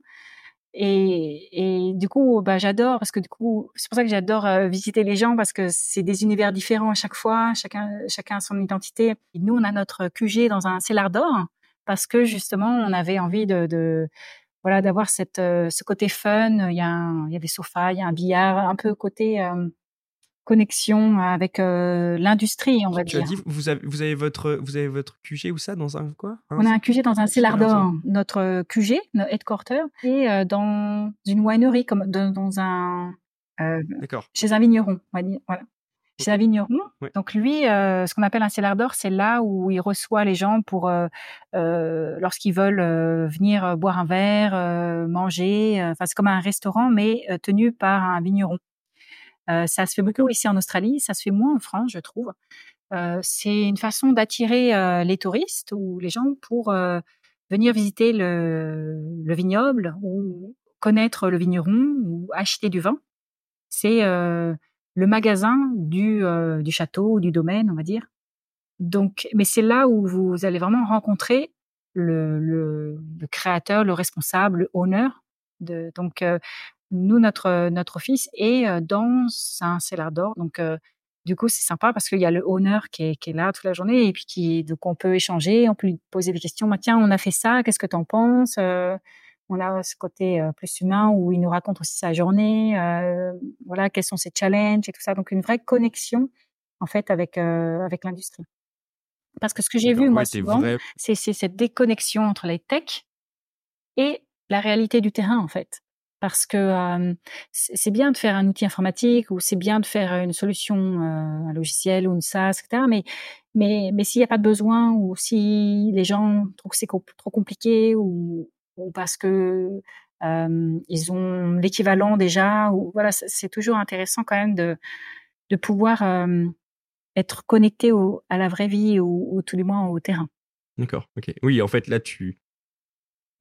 S1: Et, et du coup, bah, j'adore parce que du coup, c'est pour ça que j'adore euh, visiter les gens parce que c'est des univers différents à chaque fois, chacun, chacun a son identité. Et nous, on a notre QG dans un cellar d'or parce que justement, on avait envie de, de voilà, d'avoir cette, euh, ce côté fun. Il y a, il y a des sofas, il y a un billard, un peu côté connexion avec euh, l'industrie, on va
S2: tu
S1: dire.
S2: Tu as dit vous avez vous avez votre vous avez votre QG ou ça dans un quoi
S1: hein, On a un QG dans un cellar d'or, notre QG, notre headquarter, et euh, dans une winery comme dans, dans un euh, chez un vigneron, on va dire. Voilà. Chez un vigneron.
S2: Ouais.
S1: Donc lui, euh, ce qu'on appelle un cellar d'or, c'est là où il reçoit les gens pour euh, lorsqu'ils veulent venir boire un verre, manger. Enfin, c'est comme un restaurant, mais tenu par un vigneron. Ça se fait beaucoup ici en Australie, ça se fait moins en France, je trouve. C'est une façon d'attirer les touristes ou les gens pour venir visiter le, le, vignoble ou connaître le vigneron ou acheter du vin. C'est le magasin du, du château ou du domaine, on va dire. Donc, mais c'est là où vous allez vraiment rencontrer le, créateur, le responsable, le. De, donc, nous, notre, notre office est dans un cellar d'or. Donc, euh, du coup, c'est sympa parce qu'il y a le owner qui est, qui est là toute la journée et puis qui, donc on peut échanger, on peut lui poser des questions. Bah, tiens, on a fait ça, qu'est-ce que tu en penses euh, On a ce côté euh, plus humain où il nous raconte aussi sa journée, euh, voilà, quels sont ses challenges et tout ça. Donc, une vraie connexion, en fait, avec, avec l'industrie. Parce que ce que j'ai vu, moi,
S2: ouais,
S1: souvent,
S2: vrai...
S1: c'est cette déconnexion entre les techs et la réalité du terrain, en fait parce que c'est bien de faire un outil informatique ou c'est bien de faire une solution, un logiciel ou une SaaS, etc. Mais mais mais s'il n'y a pas de besoin ou si les gens trouvent que c'est trop compliqué ou, parce que ils ont l'équivalent déjà ou voilà, c'est toujours intéressant quand même de de pouvoir être connecté à la vraie vie ou tout du moins au terrain.
S2: D'accord. Ok. Oui, en fait là tu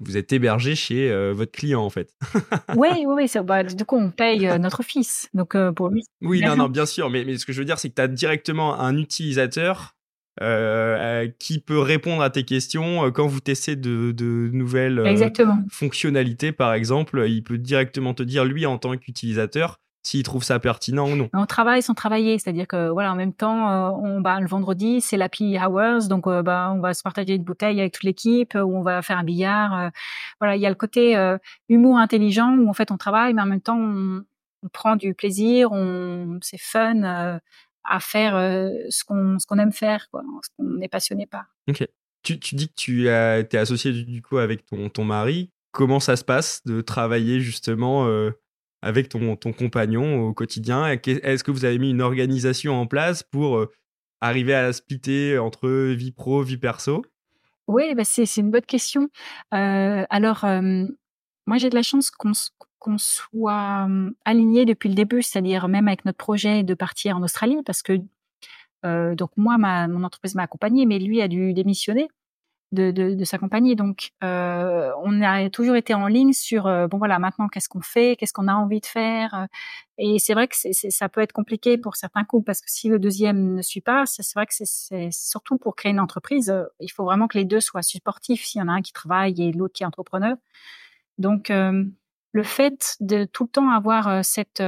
S2: vous êtes hébergé chez euh, votre client en fait.
S1: oui, oui, oui. Bah, du coup, on paye euh, notre fils. Donc euh, pour lui.
S2: Oui, non, non, bien sûr. Mais, mais ce que je veux dire, c'est que tu as directement un utilisateur qui peut répondre à tes questions quand vous testez de, de nouvelles fonctionnalités, par exemple. Il peut directement te dire, lui, en tant qu'utilisateur, s'ils trouvent ça pertinent ou non.
S1: On travaille sans travailler, c'est-à-dire que voilà, en même temps, euh, on bah, le vendredi, c'est l'happy hours, donc euh, bah, on va se partager une bouteille avec toute l'équipe, ou on va faire un billard. Euh, voilà, il y a le côté humour intelligent où en fait on travaille, mais en même temps on, prend du plaisir, on c'est fun à faire ce qu'on ce qu'on aime faire, quoi, ce qu'on est passionné par.
S2: Ok. Tu, tu dis que tu as été associé du coup avec ton ton mari. Comment ça se passe de travailler justement avec ton, ton compagnon au quotidien. Est-ce que vous avez mis une organisation en place pour euh, arriver à splitter entre vie pro, vie perso?
S1: Oui, bah c'est une bonne question. Euh, alors, euh, moi, j'ai de la chance qu'on qu'on soit aligné depuis le début, c'est-à-dire même avec notre projet de partir en Australie, parce que donc moi, ma, mon entreprise m'a accompagné, mais lui a dû démissionner de, de, de sa compagnie. Donc, euh, on a toujours été en ligne sur euh, bon voilà maintenant qu'est-ce qu'on fait, qu'est-ce qu'on a envie de faire? Euh, et c'est vrai que c'est, ça peut être compliqué pour certains couples parce que si le deuxième ne suit pas, c'est, vrai que c'est, surtout pour créer une entreprise, euh, il faut vraiment que les deux soient supportifs. S'il y en a un qui travaille et l'autre qui est entrepreneur. Donc, le fait de tout le temps avoir cette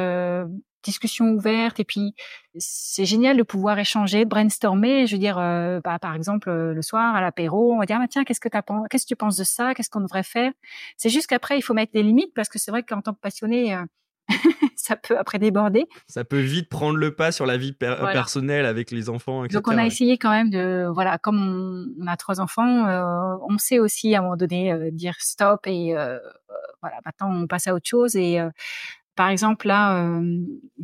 S1: discussion ouverte et puis c'est génial de pouvoir échanger, brainstormer. Je veux dire, euh, bah, par exemple le soir à l'apéro, on va dire ah, tiens qu'est-ce que tu qu'est-ce que tu penses de ça, qu'est-ce qu'on devrait faire? C'est juste qu'après il faut mettre des limites parce que c'est vrai qu'en tant que passionné, euh, [laughs] ça peut après déborder.
S2: Ça peut vite prendre le pas sur la vie personnelle avec les enfants, etc.
S1: Donc on a essayé quand même de voilà comme on, a trois enfants, euh, on sait aussi à un moment donné dire stop et voilà maintenant on passe à autre chose et par exemple, là, euh,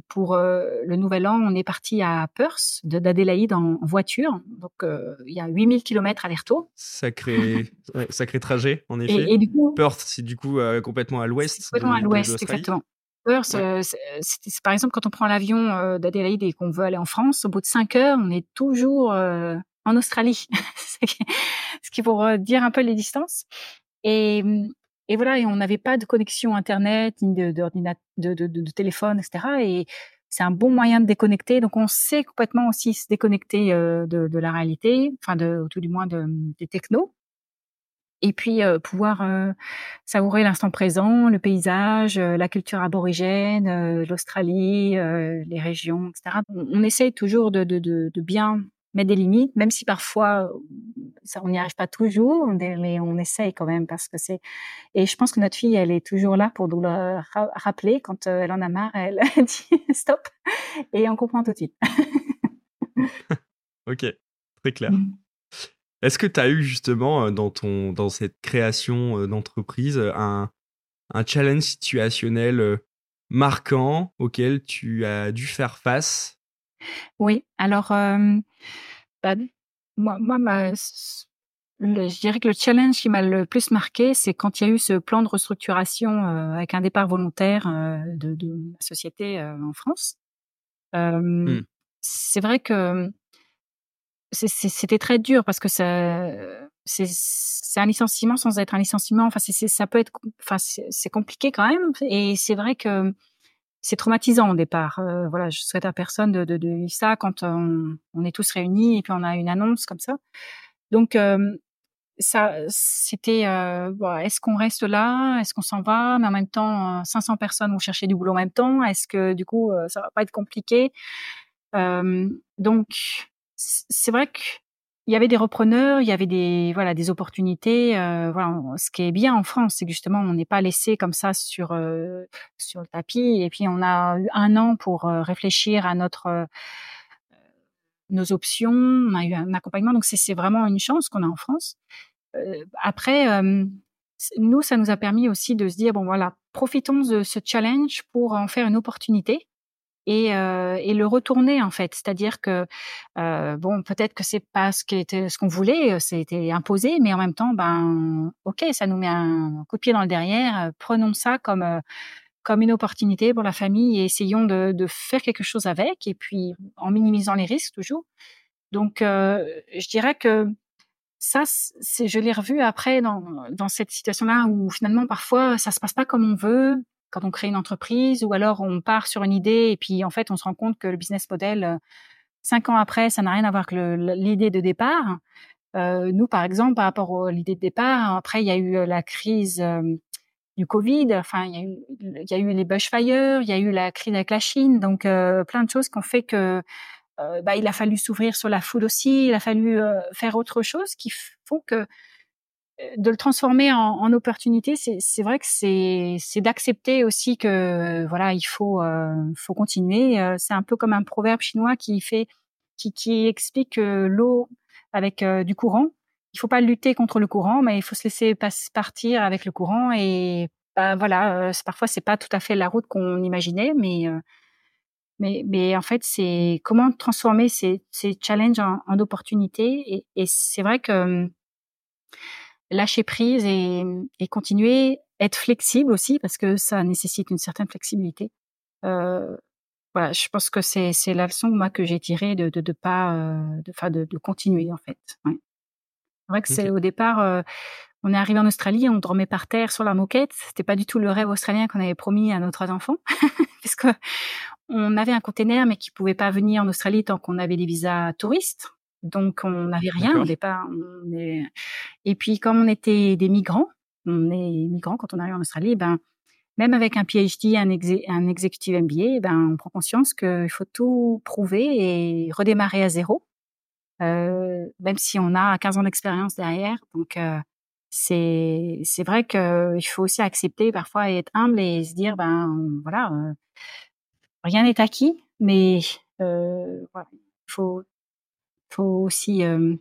S1: pour euh, le Nouvel An, on est parti à Perth, d'Adélaïde en, voiture. Donc, euh, il y a 8000 km aller-retour.
S2: Sacré, [laughs] sacré trajet, en effet. Et, du coup, Perth, c'est du coup complètement à l'ouest.
S1: Complètement à l'ouest, exactement. Perth, c'est par exemple quand on prend l'avion d'Adélaïde et qu'on veut aller en France, au bout de 5 heures, on est toujours en Australie. [laughs] Ce qui pour dire un peu les distances. Et et voilà, et on n'avait pas de connexion internet, ni de, téléphone, etc. Et c'est un bon moyen de déconnecter. Donc on sait complètement aussi se déconnecter euh, de, la réalité, enfin de, tout du moins de, des technos. Et puis euh, pouvoir euh, savourer l'instant présent, le paysage, la culture aborigène, l'Australie, les régions, etc. On, essaye toujours de, bien mettre des limites, même si parfois ça, on n'y arrive pas toujours, mais on essaye quand même parce que c'est. Et je pense que notre fille, elle est toujours là pour nous le rappeler quand euh, elle en a marre, elle [laughs] dit stop, et on comprend tout de suite.
S2: ok, très clair. Mm. Est-ce que tu as eu justement euh, dans ton dans cette création euh, d'entreprise un un challenge situationnel marquant auquel tu as dû faire face
S1: oui, alors, euh, bah, moi, moi je dirais que le challenge qui m'a le plus marqué, c'est quand il y a eu ce plan de restructuration euh, avec un départ volontaire euh, de, de, la société en France. Mmh. C'est vrai que c'était très dur parce que ça, c'est un licenciement sans être un licenciement. Enfin, ça peut être, enfin, c'est compliqué quand même. Et c'est vrai que c'est traumatisant au départ. Euh, voilà, je souhaite à personne de, de, de vivre ça quand on, on, est tous réunis et puis on a une annonce comme ça. Donc euh, ça, c'était, euh, est-ce qu'on reste là, est-ce qu'on s'en va, mais en même temps, 500 personnes vont chercher du boulot en même temps. Est-ce que du coup, ça va pas être compliqué? Donc c'est vrai que il y avait des repreneurs, il y avait des voilà des opportunités. Euh, voilà, ce qui est bien en France, c'est justement on n'est pas laissé comme ça sur euh, sur le tapis. Et puis on a eu un an pour euh, réfléchir à notre euh, nos options. On a eu un accompagnement, donc c'est vraiment une chance qu'on a en France. après, nous, ça nous a permis aussi de se dire bon voilà, profitons de ce challenge pour en faire une opportunité et, euh, et le retourner en fait. C'est-à-dire que euh, bon, peut-être que c'est pas ce qui était ce qu'on voulait, c'était imposé, mais en même temps, ben ok, ça nous met un coup de pied dans le derrière. Prenons ça comme comme une opportunité pour la famille et essayons de, de faire quelque chose avec et puis en minimisant les risques toujours. Donc, euh, je dirais que ça, je l'ai revu après dans, dans cette situation-là où finalement parfois ça se passe pas comme on veut quand on crée une entreprise ou alors on part sur une idée et puis en fait on se rend compte que le business model euh, cinq ans après ça n'a rien à voir que l'idée de départ. Euh, nous par exemple par rapport à l'idée de départ, après il y a eu la crise euh, du Covid, enfin il y a eu, les bushfires, il y a eu la crise avec la Chine, donc euh, plein de choses qui ont fait que euh, bah, il a fallu s'ouvrir sur la food aussi, il a fallu euh, faire autre chose qui font que euh, de le transformer en, opportunité, c'est vrai que c'est d'accepter aussi que voilà il faut faut continuer. c'est un peu comme un proverbe chinois qui fait qui, qui explique que l'eau avec du courant, il faut pas lutter contre le courant, mais il faut se laisser partir avec le courant et bah, voilà, parfois c'est pas tout à fait la route qu'on imaginait, mais mais, mais en fait, c'est comment transformer ces, challenges en, opportunités. Et, c'est vrai que lâcher prise et, et, continuer, être flexible aussi, parce que ça nécessite une certaine flexibilité. Euh, voilà, je pense que c'est c'est la leçon moi que j'ai tirée de de, de pas euh, de, de de continuer en fait. Ouais. C'est vrai que c'est au départ euh, on est arrivé en Australie, on dormait par terre sur la moquette. C'était pas du tout le rêve australien qu'on avait promis à nos trois enfants, [laughs] parce que on avait un container, mais qui pouvait pas venir en Australie tant qu'on avait des visas touristes. Donc, on n'avait rien au départ. Et puis, comme on était des migrants, on est migrants quand on arrive en Australie, ben, même avec un PhD, un, un executive MBA, ben, on prend conscience qu'il faut tout prouver et redémarrer à zéro, euh, même si on a 15 ans d'expérience derrière. Donc, euh, c'est c'est vrai qu'il faut aussi accepter parfois et être humble et se dire, ben, voilà, euh, rien n'est acquis, mais euh, voilà, il faut, faut aussi euh,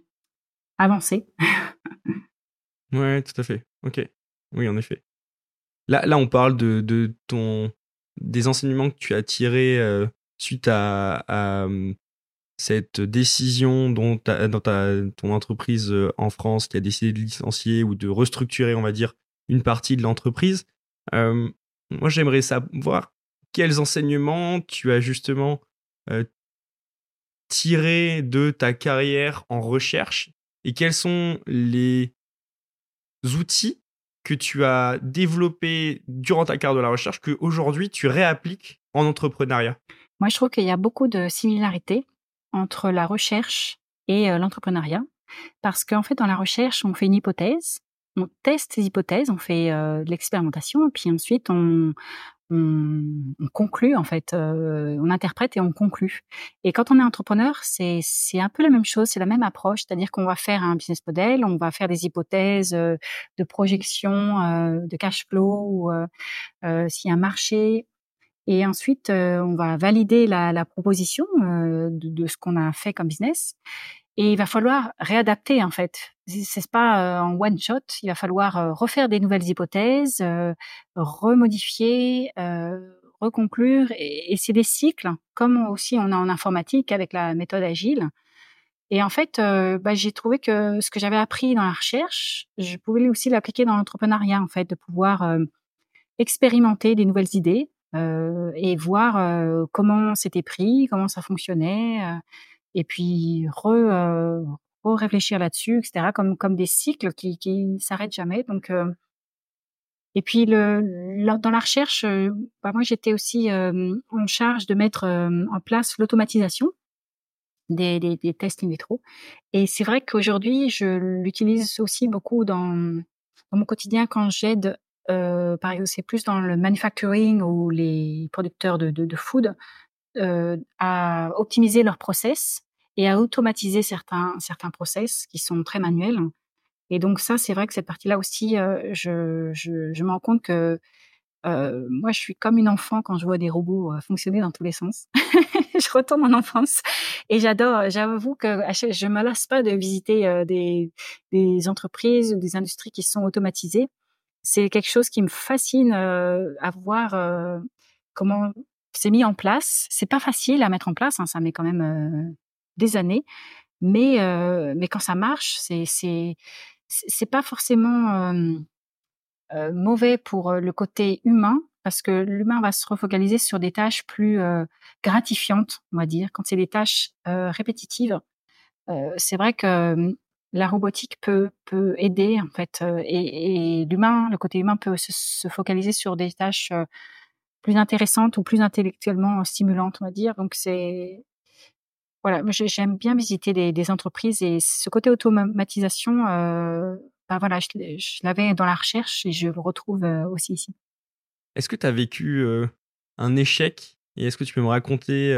S1: avancer.
S2: ouais, tout à fait. Ok. Oui, en effet. Là, là, on parle de, de ton des enseignements que tu as tirés euh, suite à, cette décision dont dans ta, ton entreprise en France qui a décidé de licencier ou de restructurer, on va dire, une partie de l'entreprise. moi, j'aimerais savoir quels enseignements tu as justement euh, tiré de ta carrière en recherche et quels sont les outils que tu as développés durant ta carrière de la recherche que aujourd'hui tu réappliques en entrepreneuriat?
S1: Moi, je trouve qu'il y a beaucoup de similarités entre la recherche et euh, l'entrepreneuriat parce qu'en fait, dans la recherche, on fait une hypothèse, on teste ces hypothèses, on fait euh, de l'expérimentation, et puis ensuite on, on, on conclut en fait, euh, on interprète et on conclut. Et quand on est entrepreneur, c'est c'est un peu la même chose, c'est la même approche, c'est-à-dire qu'on va faire un business model, on va faire des hypothèses euh, de projection, euh, de cash flow, ou s'il y a un marché, et ensuite on va valider la, la proposition de, de, ce qu'on a fait comme business. Et il va falloir réadapter en fait. C'est pas en one shot. Il va falloir refaire des nouvelles hypothèses, remodifier, reconclure. Et, c'est des cycles, comme aussi on a en informatique avec la méthode agile. Et en fait, bah, j'ai trouvé que ce que j'avais appris dans la recherche, je pouvais aussi l'appliquer dans l'entrepreneuriat, en fait, de pouvoir expérimenter des nouvelles idées et voir comment c'était pris, comment ça fonctionnait et puis re, euh, réfléchir là-dessus, etc. Comme comme des cycles qui qui s'arrêtent jamais. Donc euh, et puis le, dans la recherche, euh, bah moi j'étais aussi en charge de mettre en place l'automatisation des, des, tests in vitro. Et c'est vrai qu'aujourd'hui je l'utilise aussi beaucoup dans mon quotidien quand j'aide par exemple, c'est plus dans le manufacturing ou les producteurs de, food à optimiser leurs process et à automatiser certains certains process qui sont très manuels. Et donc ça, c'est vrai que cette partie-là aussi, euh, je, je, je me rends compte que euh, moi, je suis comme une enfant quand je vois des robots euh, fonctionner dans tous les sens. [laughs] je retourne en enfance et j'adore. J'avoue que je me lasse pas de visiter euh, des, des entreprises ou des industries qui sont automatisées c'est quelque chose qui me fascine à voir comment c'est mis en place. C'est pas facile à mettre en place, hein, ça met quand même des années, mais mais quand ça marche, c'est c'est c'est pas forcément mauvais pour le côté humain parce que l'humain va se refocaliser sur des tâches plus gratifiantes, on va dire. Quand c'est des tâches répétitives, c'est vrai que la robotique peut peut aider en fait et, et l'humain, le côté humain peut se, focaliser sur des tâches plus intéressantes ou plus intellectuellement stimulantes, on va dire. Donc c'est voilà, j'aime bien visiter des, des, entreprises et ce côté automatisation, euh, bah voilà, je, je l'avais dans la recherche et je le retrouve aussi ici.
S2: Est-ce que tu as vécu un échec? Et est-ce que tu peux me raconter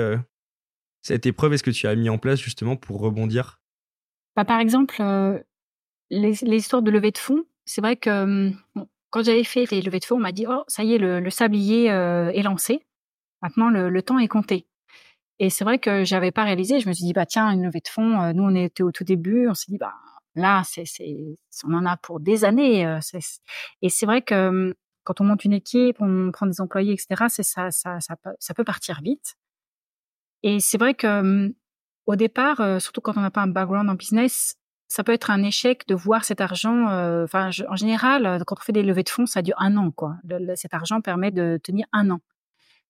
S2: cette épreuve Est-ce que tu as mis en place justement pour rebondir?
S1: Bah, Par exemple, les, les, histoires de levée de fonds, c'est vrai que quand j'avais fait les levées de fonds, on m'a dit Oh, ça y est, le, le sablier est lancé. Maintenant, le, le, temps est compté. Et c'est vrai que j'avais pas réalisé. Je me suis dit bah tiens, une levée de fonds. nous, on était au tout début. On s'est dit bah là, c'est, on en a pour des années. et c'est vrai que quand on monte une équipe, on prend des employés, etc., c'est ça, ça, ça, ça peut partir vite. Et c'est vrai que hum, au départ, euh, surtout quand on n'a pas un background en business, ça peut être un échec de voir cet argent. Euh, enfin, en général, euh, quand on fait des levées de fonds, ça dure un an, quoi. cet argent permet de tenir un an.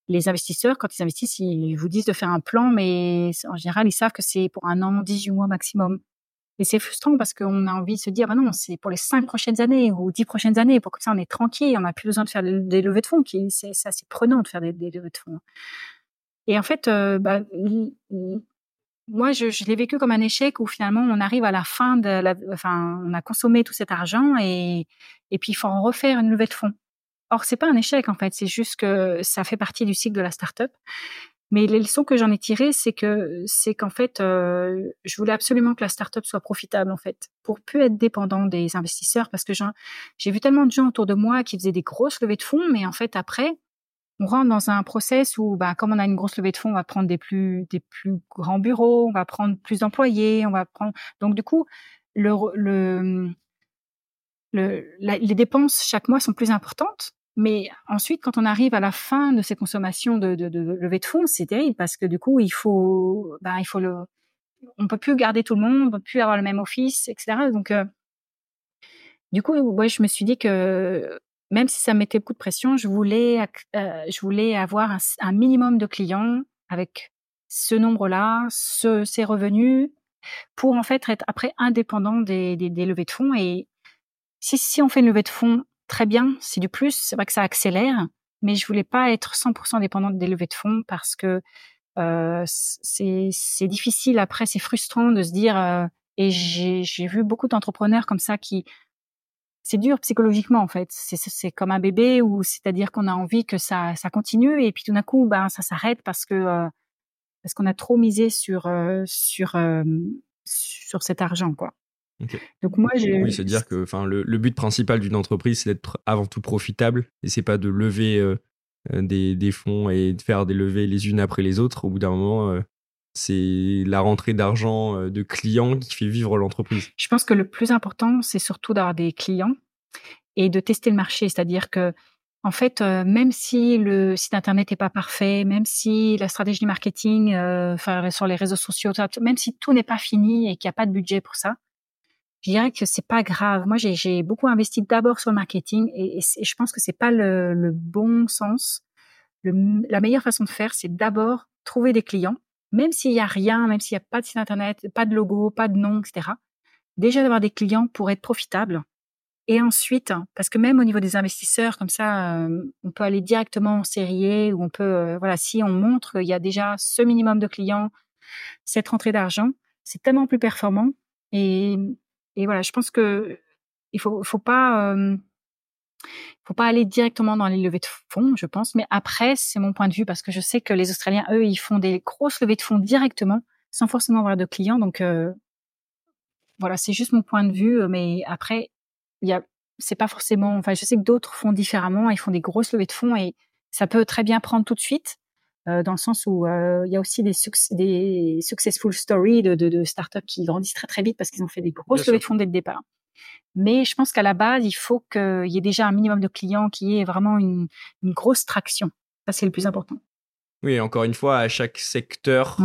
S1: Les investisseurs, quand ils investissent, ils vous disent de faire un plan, mais en général, ils savent que c'est pour un an, 18 mois maximum. Et c'est frustrant parce qu'on a envie de se dire, bah non, c'est pour les cinq prochaines années ou dix prochaines années, pour que ça on est tranquille, on n'a plus besoin de faire des levées de fonds, c'est assez prenant de faire des, levées de fonds. Et en fait, euh, bah, moi, je, je l'ai vécu comme un échec où finalement on arrive à la fin de la, enfin, on a consommé tout cet argent et, et puis il faut en refaire une levée de fonds. Or, c'est pas un échec en fait, c'est juste que ça fait partie du cycle de la startup. Mais les leçons que j'en ai tirées, c'est que c'est qu'en fait, euh, je voulais absolument que la startup soit profitable en fait, pour plus être dépendant des investisseurs, parce que j'ai vu tellement de gens autour de moi qui faisaient des grosses levées de fonds, mais en fait après, on rentre dans un process où, bah, comme on a une grosse levée de fonds, on va prendre des plus grands bureaux, on va prendre plus d'employés, on va prendre donc du coup le, le, le les dépenses chaque mois sont plus importantes mais ensuite, quand on arrive à la fin de ces consommations de, levée de fonds, c'est terrible parce que du coup, il faut, ben, il le, on peut plus garder tout le monde, on peut plus avoir le même office, etc. Donc, euh, du coup, je me suis dit que même si ça mettait beaucoup de pression, je voulais, euh, je voulais avoir un, minimum de clients avec ce nombre-là, ce, ces revenus, pour en fait être après indépendant des, des, des levées de fonds. Et si, si on fait une levée de fonds très bien, c'est du plus. C'est vrai que ça accélère, mais je voulais pas être 100% dépendante des levées de fonds parce que euh, c'est difficile après, c'est frustrant de se dire. Euh, et j'ai vu beaucoup d'entrepreneurs comme ça qui c'est dur psychologiquement en fait. C'est comme un bébé ou c'est-à-dire qu'on a envie que ça ça continue et puis tout d'un coup ben ça s'arrête parce que euh, parce qu'on a trop misé sur euh, sur euh, sur cet argent quoi.
S2: Donc moi, j'ai. Oui, c'est dire que, enfin, le, le, but principal d'une entreprise, c'est d'être avant tout profitable et c'est pas de lever des, des, fonds et de faire des levées les unes après les autres. Au bout d'un moment, c'est la rentrée d'argent de clients qui fait vivre l'entreprise.
S1: Je pense que le plus important, c'est surtout d'avoir des clients et de tester le marché, c'est-à-dire que en fait, même si le site internet n'est pas parfait, même si la stratégie marketing, enfin sur les réseaux sociaux, même si tout n'est pas fini et qu'il n'y a pas de budget pour ça, je dirais que c'est pas grave. Moi, j'ai beaucoup investi d'abord sur le marketing et, je pense que c'est pas le, bon sens. La meilleure façon de faire, c'est d'abord trouver des clients, même s'il y a rien, même s'il y a pas de site internet, pas de logo, pas de nom, etc. Déjà d'avoir des clients pour être profitable. Et ensuite, parce que même au niveau des investisseurs, comme ça, euh, on peut aller directement en série ou on peut, euh, voilà, si on montre qu'il y a déjà ce minimum de clients, cette rentrée d'argent, c'est tellement plus performant. Et et voilà, je pense que il faut, faut pas, euh, faut pas aller directement dans les levées de fonds, je pense. Mais après, c'est mon point de vue parce que je sais que les Australiens, eux, ils font des grosses levées de fonds directement, sans forcément avoir de clients. Donc euh, voilà, c'est juste mon point de vue. Mais après, il y a, c'est pas forcément. Enfin, je sais que d'autres font différemment. Ils font des grosses levées de fonds et ça peut très bien prendre tout de suite. Euh, dans le sens où euh, il y a aussi des, des successful stories de, de, de startups qui grandissent très très vite parce qu'ils ont fait des grosses levées de fonds dès le départ. Mais je pense qu'à la base, il faut qu'il y ait déjà un minimum de clients qui ait vraiment une, une grosse traction. Ça, c'est le plus important.
S2: Oui, encore une fois, à chaque secteur,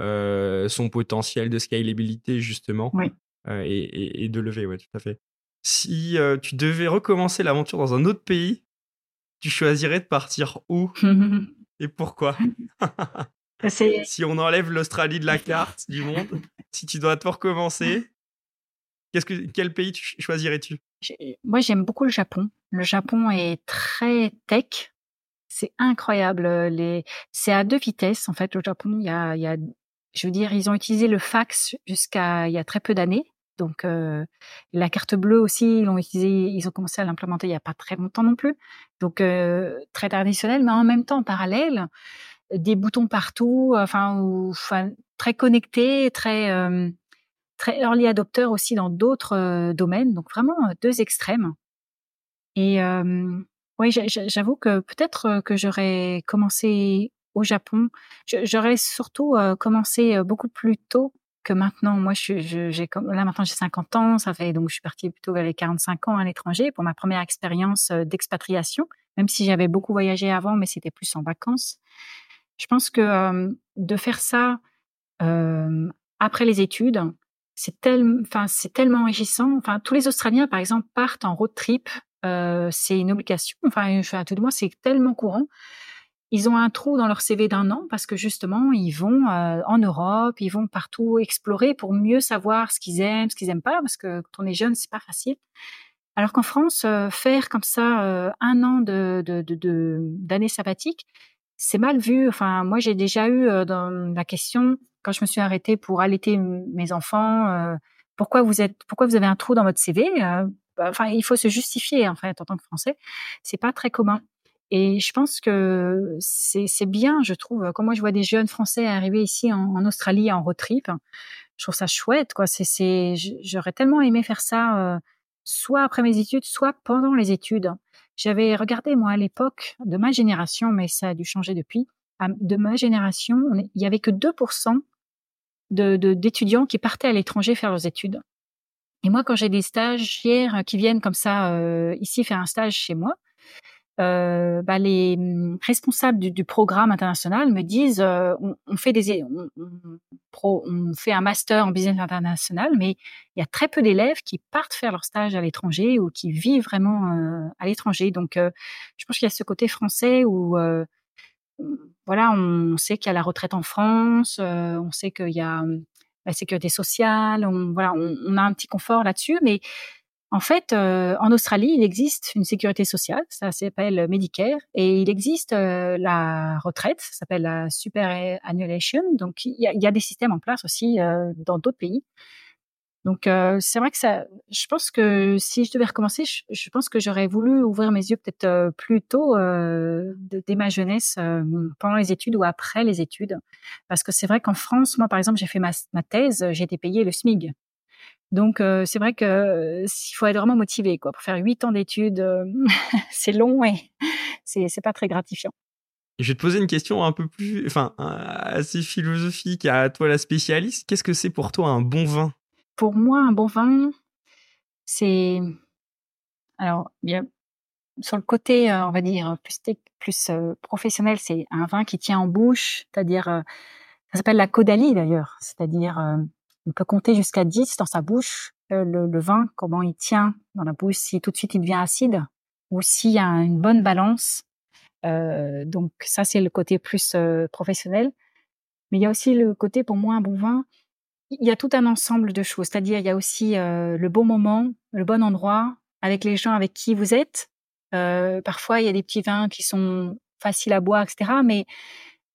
S2: euh, son potentiel de scalabilité, justement, euh, et, de lever, ouais, tout à fait. Si euh, tu devais recommencer l'aventure dans un autre pays, tu choisirais de partir où [laughs] et pourquoi? [laughs] Si on enlève l'Australie de la carte du monde, si tu dois tout recommencer, quel pays choisirais-tu?
S1: Moi, j'aime beaucoup le Japon. Le Japon est très tech. C'est incroyable. Les... C'est à deux vitesses, en fait, au Japon. Il y a, je veux dire, ils ont utilisé le fax jusqu'à il y a très peu d'années. Donc euh, la carte bleue aussi, ils ont commencé à l'implémenter il y a pas très longtemps non plus. Donc euh, très traditionnel, mais en même temps en parallèle, des boutons partout, enfin, très connectés, très euh, très early adopter aussi dans d'autres euh, domaines. Donc vraiment deux extrêmes. Et oui, j'avoue que peut-être que j'aurais commencé au Japon. J'aurais surtout commencé beaucoup plus tôt que maintenant. Moi, je, je, là maintenant j'ai 50 ans, ça fait donc je suis partie plutôt vers les 45 ans à l'étranger pour ma première expérience d'expatriation, même si j'avais beaucoup voyagé avant, mais c'était plus en vacances. Je pense que de faire ça après les études, c'est tellement, enfin c'est tellement enrichissant. Enfin, tous les Australiens, par exemple, partent en road trip euh, c'est une obligation. Enfin, tout de moi, c'est tellement courant. Ils ont un trou dans leur CV d'un an parce que justement, ils vont euh, en Europe, ils vont partout explorer pour mieux savoir ce qu'ils aiment, ce qu'ils aiment pas, parce que quand on est jeune, c'est pas facile. Alors qu'en France, euh, faire comme ça un an de d'année de, sabbatique, c'est mal vu. Enfin, moi, j'ai déjà eu dans la question quand je me suis arrêtée pour allaiter mes enfants. pourquoi vous êtes, pourquoi vous avez un trou dans votre CV bah, enfin, il faut se justifier en fait en tant que Français. C'est pas très commun. Et je pense que c'est bien, je trouve. Quand moi je vois des jeunes Français arriver ici en, Australie en road trip, je trouve ça chouette. Quoi, c'est, j'aurais tellement aimé faire ça, euh, soit après mes études, soit pendant les études. J'avais regardé moi à l'époque de ma génération, mais ça a dû changer depuis. De ma génération, il y avait que 2% de d'étudiants qui partaient à l'étranger faire leurs études. Et moi, quand j'ai des stagiaires qui viennent comme ça euh, ici faire un stage chez moi, euh, bah, les mmh, responsables du, programme international me disent euh, on, fait un master en business international, mais il y a très peu d'élèves qui partent faire leur stage à l'étranger ou qui vivent vraiment à l'étranger. Donc, je pense qu'il y a ce côté français où voilà, on sait qu'il y a la retraite en France, on sait qu'il y a la sécurité sociale, on, voilà, on, a un petit confort là-dessus, mais en fait, euh, en Australie, il existe une sécurité sociale, ça s'appelle Medicare, et il existe euh, la retraite, ça s'appelle la superannuation. Donc, il y a, des systèmes en place aussi euh, dans d'autres pays. Donc euh, c'est vrai que ça, je pense que si je devais recommencer, je, pense que j'aurais voulu ouvrir mes yeux peut-être euh, plus tôt euh, dès ma jeunesse, pendant les études ou après les études, parce que c'est vrai qu'en France, moi par exemple, j'ai fait ma, thèse, j'ai été payée le SMIG. Donc c'est vrai que s'il faut être vraiment motivé quoi pour faire huit ans d'études, [laughs] c'est long et [laughs] c'est c'est pas très gratifiant.
S2: Je vais te poser une question un peu plus, enfin assez philosophique à toi la spécialiste. Qu'est-ce que c'est pour toi un bon vin?
S1: Pour moi, un bon vin, c'est alors bien sur le côté, euh, on va dire plus euh, professionnel, c'est un vin qui tient en bouche, c'est-à-dire euh, ça s'appelle la caudalie d'ailleurs, c'est-à-dire on peut compter jusqu'à 10 dans sa bouche le, vin, comment il tient dans la bouche, si tout de suite il devient acide ou s'il y a une bonne balance. donc ça c'est le côté plus professionnel. Mais il y a aussi le côté pour moi un bon vin, il y a tout un ensemble de choses, c'est-à-dire il y a aussi euh, le bon moment, le bon endroit, avec les gens avec qui vous êtes. Euh, parfois, il y a des petits vins qui sont faciles à boire, etc. Mais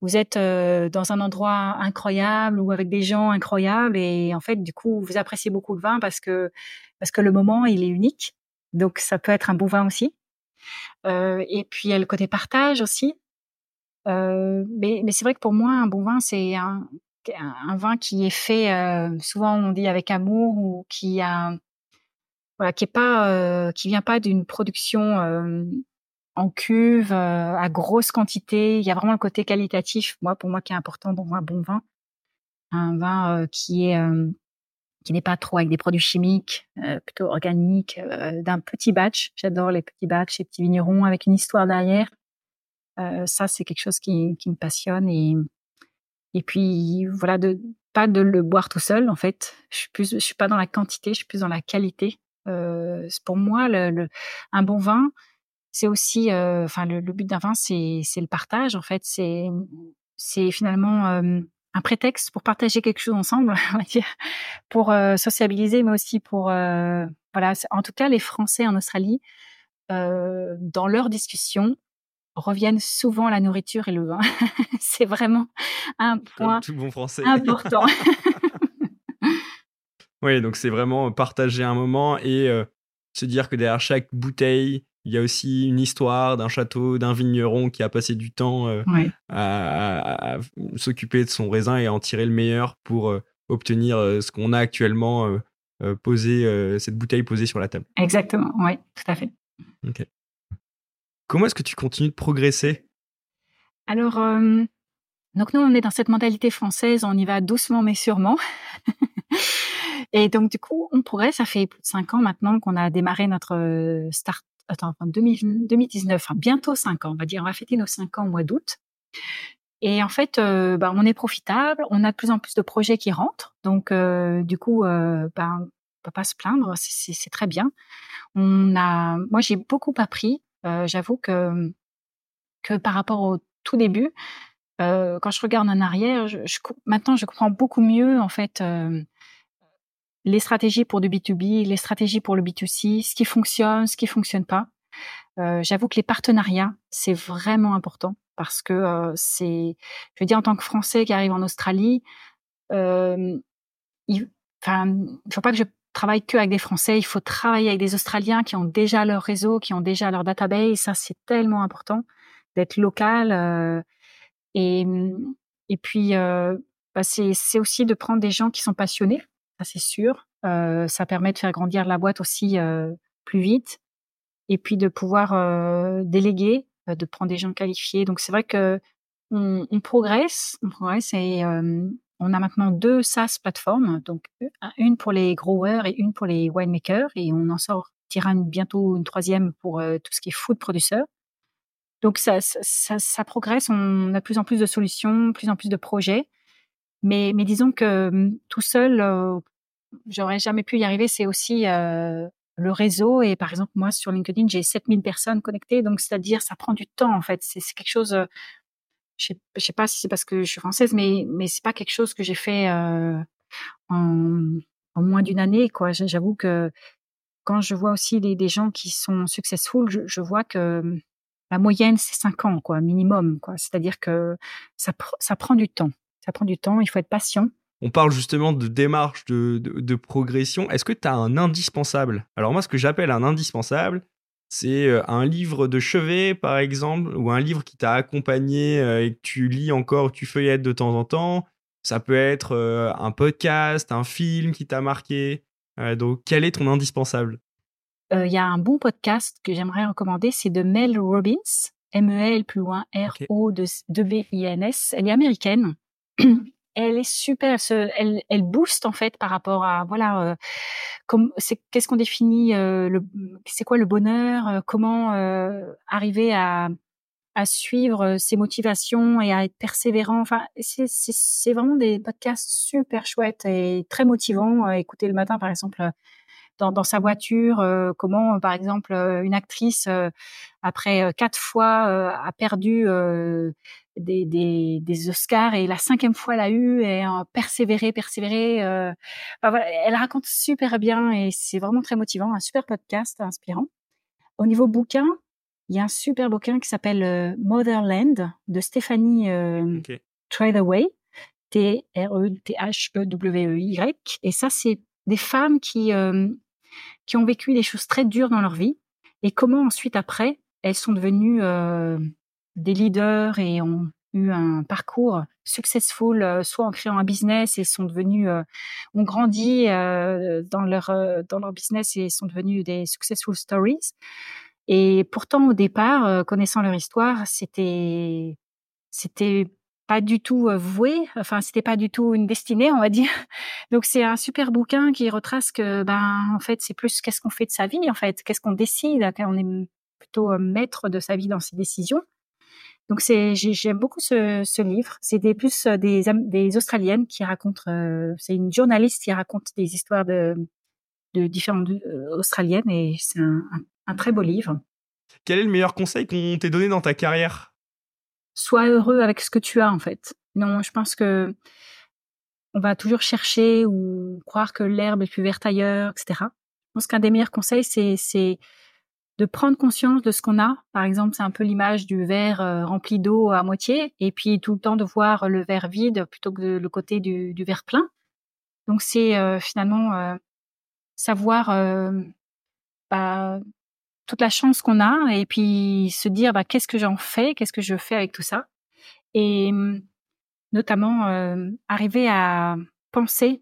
S1: vous êtes euh, dans un endroit incroyable ou avec des gens incroyables et en fait, du coup, vous appréciez beaucoup le vin parce que parce que le moment il est unique. Donc, ça peut être un bon vin aussi. et puis il y a le côté partage aussi. mais, mais c'est vrai que pour moi, un bon vin, c'est un, un vin qui est fait, euh, souvent on dit avec amour ou qui a, qui est pas, euh, qui vient pas d'une production euh, en cuve à grosse quantité. Il y a vraiment le côté qualitatif, moi pour moi qui est important dans un bon vin, un vin qui est qui n'est pas trop avec des produits chimiques, plutôt organiques, d'un petit batch. J'adore les petits batchs, les petits vignerons avec une histoire derrière. Ça, c'est quelque chose qui, qui me passionne et et puis voilà, de pas de le boire tout seul en fait. Je suis plus, je suis pas dans la quantité, je suis plus dans la qualité. Euh, pour moi, le, le, un bon vin, c'est aussi, euh, enfin le, le, but d'un vin, c'est le partage en fait. C'est c'est finalement euh, un prétexte pour partager quelque chose ensemble, [laughs] on va dire, pour euh, sociabiliser, mais aussi pour euh, voilà. En tout cas, les Français en Australie, euh, dans leurs discussions, reviennent souvent la nourriture et le vin. [laughs] c'est vraiment un point
S2: tout bon français.
S1: important. [laughs] [laughs]
S2: oui, donc c'est vraiment partager un moment et euh, se dire que derrière chaque bouteille, il y a aussi une histoire d'un château, d'un vigneron qui a passé du temps euh, à, à, à s'occuper de son raisin et à en tirer le meilleur pour euh, obtenir euh, ce qu'on a actuellement euh, euh, posé, cette bouteille posée sur la table.
S1: Exactement, oui, tout à fait.
S2: Ok. Comment est-ce que tu continues de progresser?
S1: Alors, euh, donc nous, on est dans cette mentalité française, on y va doucement mais sûrement. [laughs] et donc, du coup, on progresse. Ça fait plus de cinq ans maintenant qu'on a démarré notre start. Attends, 2000, 2019, enfin, bientôt cinq ans, on va dire. On va fêter nos cinq ans au mois d'août. Et en fait, euh, bah, on est profitable, on a de plus en plus de projets qui rentrent. Donc, euh, du coup, euh, bah, peut pas se plaindre, c'est très bien. On a, moi, j'ai beaucoup appris. J'avoue que que par rapport au tout début, quand je regarde en arrière, maintenant, je comprends beaucoup mieux en fait les stratégies pour du B2B, les stratégies pour le B2C, ce qui fonctionne, ce qui fonctionne pas. J'avoue que les partenariats, c'est vraiment important parce que c'est, je veux dire, en tant que Français qui arrive en Australie, il, enfin, faut pas que je travaille que avec des Français, il faut travailler avec des Australiens qui ont déjà leur réseau, qui ont déjà leur database. Ça, c'est tellement important d'être local. Euh, et, et puis, euh, bah, c'est aussi de prendre des gens qui sont passionnés, ça c'est sûr. Euh, ça permet de faire grandir la boîte aussi euh, plus vite. Et puis de pouvoir euh, déléguer, euh, de prendre des gens qualifiés. Donc c'est vrai que on, on, progresse, on progresse et on a maintenant deux SaaS plateformes, donc une pour les growers et une pour les winemakers, et on en sortira bientôt une troisième pour euh, tout ce qui est food producer. Donc ça, progresse, on a de plus en plus de solutions, plus en plus de projets. Mais, disons que tout seul, euh, j'aurais jamais pu y arriver. C'est aussi euh, le réseau. Et par exemple, moi, sur LinkedIn, j'ai 7000 personnes connectées. Donc, c'est-à-dire, ça prend du temps, en fait. C'est quelque chose, je sais, pas si c'est parce que je suis française, mais, mais c'est pas quelque chose que j'ai fait euh, en, moins d'une année, quoi. J'avoue que quand je vois aussi des, gens qui sont successful, je, vois que la moyenne, c'est cinq ans, quoi, minimum, quoi. C'est-à-dire que ça, ça prend du temps. Ça prend du temps, il faut être patient.
S2: On parle justement de démarche, de, de, de progression. Est-ce que tu as un indispensable? Alors moi, ce que j'appelle un indispensable, c'est euh, un livre de chevet, par exemple, ou un livre qui t'a accompagné euh, et que tu lis encore, tu feuillettes de temps en temps. Ça peut être euh, un podcast, un film qui t'a marqué. donc, quel est ton indispensable?
S1: Il euh, y a un bon podcast que j'aimerais recommander, c'est de Mel Robbins, M-E-L plus loin R-O-B-I-N-S. Elle est américaine. [clears throat] elle est super. Elle, booste en fait par rapport à voilà, euh, qu'est-ce qu'on définit euh, c'est quoi le bonheur, euh, comment arriver à à suivre ses motivations et à être persévérant. Enfin, c'est vraiment des podcasts super chouettes et très motivants. Écouter le matin, par exemple, dans, dans sa voiture, euh, comment, par exemple, une actrice, euh, après quatre fois, a perdu des, des, des, Oscars et la cinquième fois l'a eu et a persévéré, persévéré. Euh, bah voilà, elle raconte super bien et c'est vraiment très motivant, un super podcast inspirant. Au niveau bouquin, il y a un super bouquin qui s'appelle euh, Motherland de Stéphanie euh, okay. Trethewey, T-R-E-T-H-E-W-E-Y. Et ça, c'est des femmes qui, euh, qui ont vécu des choses très dures dans leur vie et comment ensuite, après, elles sont devenues euh, des leaders et ont eu un parcours successful, euh, soit en créant un business et sont devenus, euh, ont grandi euh, dans leur dans leur business et sont devenus des successful stories. Et pourtant, au départ, connaissant leur histoire, c'était c'était pas du tout voué, enfin c'était pas du tout une destinée, on va dire. [laughs] Donc c'est un super bouquin qui retrace que ben en fait c'est plus qu'est-ce qu'on fait de sa vie en fait, qu'est-ce qu'on décide, on est plutôt maître de sa vie dans ses décisions. Donc c'est j'aime beaucoup ce, livre. C'est des plus des des australiennes qui racontent. c'est une journaliste qui raconte des histoires de de différentes australiennes et c'est un, un très beau livre.
S2: Quel est le meilleur conseil qu'on t'ait donné dans ta carrière?
S1: Sois heureux avec ce que tu as en fait. Non, je pense que on va toujours chercher ou croire que l'herbe est plus verte ailleurs, etc. Je pense qu'un des meilleurs conseils, c'est, de prendre conscience de ce qu'on a. Par exemple, c'est un peu l'image du verre euh, rempli d'eau à moitié, et puis tout le temps de voir le verre vide plutôt que le côté du, du verre plein. Donc c'est euh, finalement euh, savoir bah, toute la chance qu'on a et puis se dire bah, qu'est-ce que j'en fais, qu'est-ce que je fais avec tout ça? Et mmh, notamment euh, arriver à penser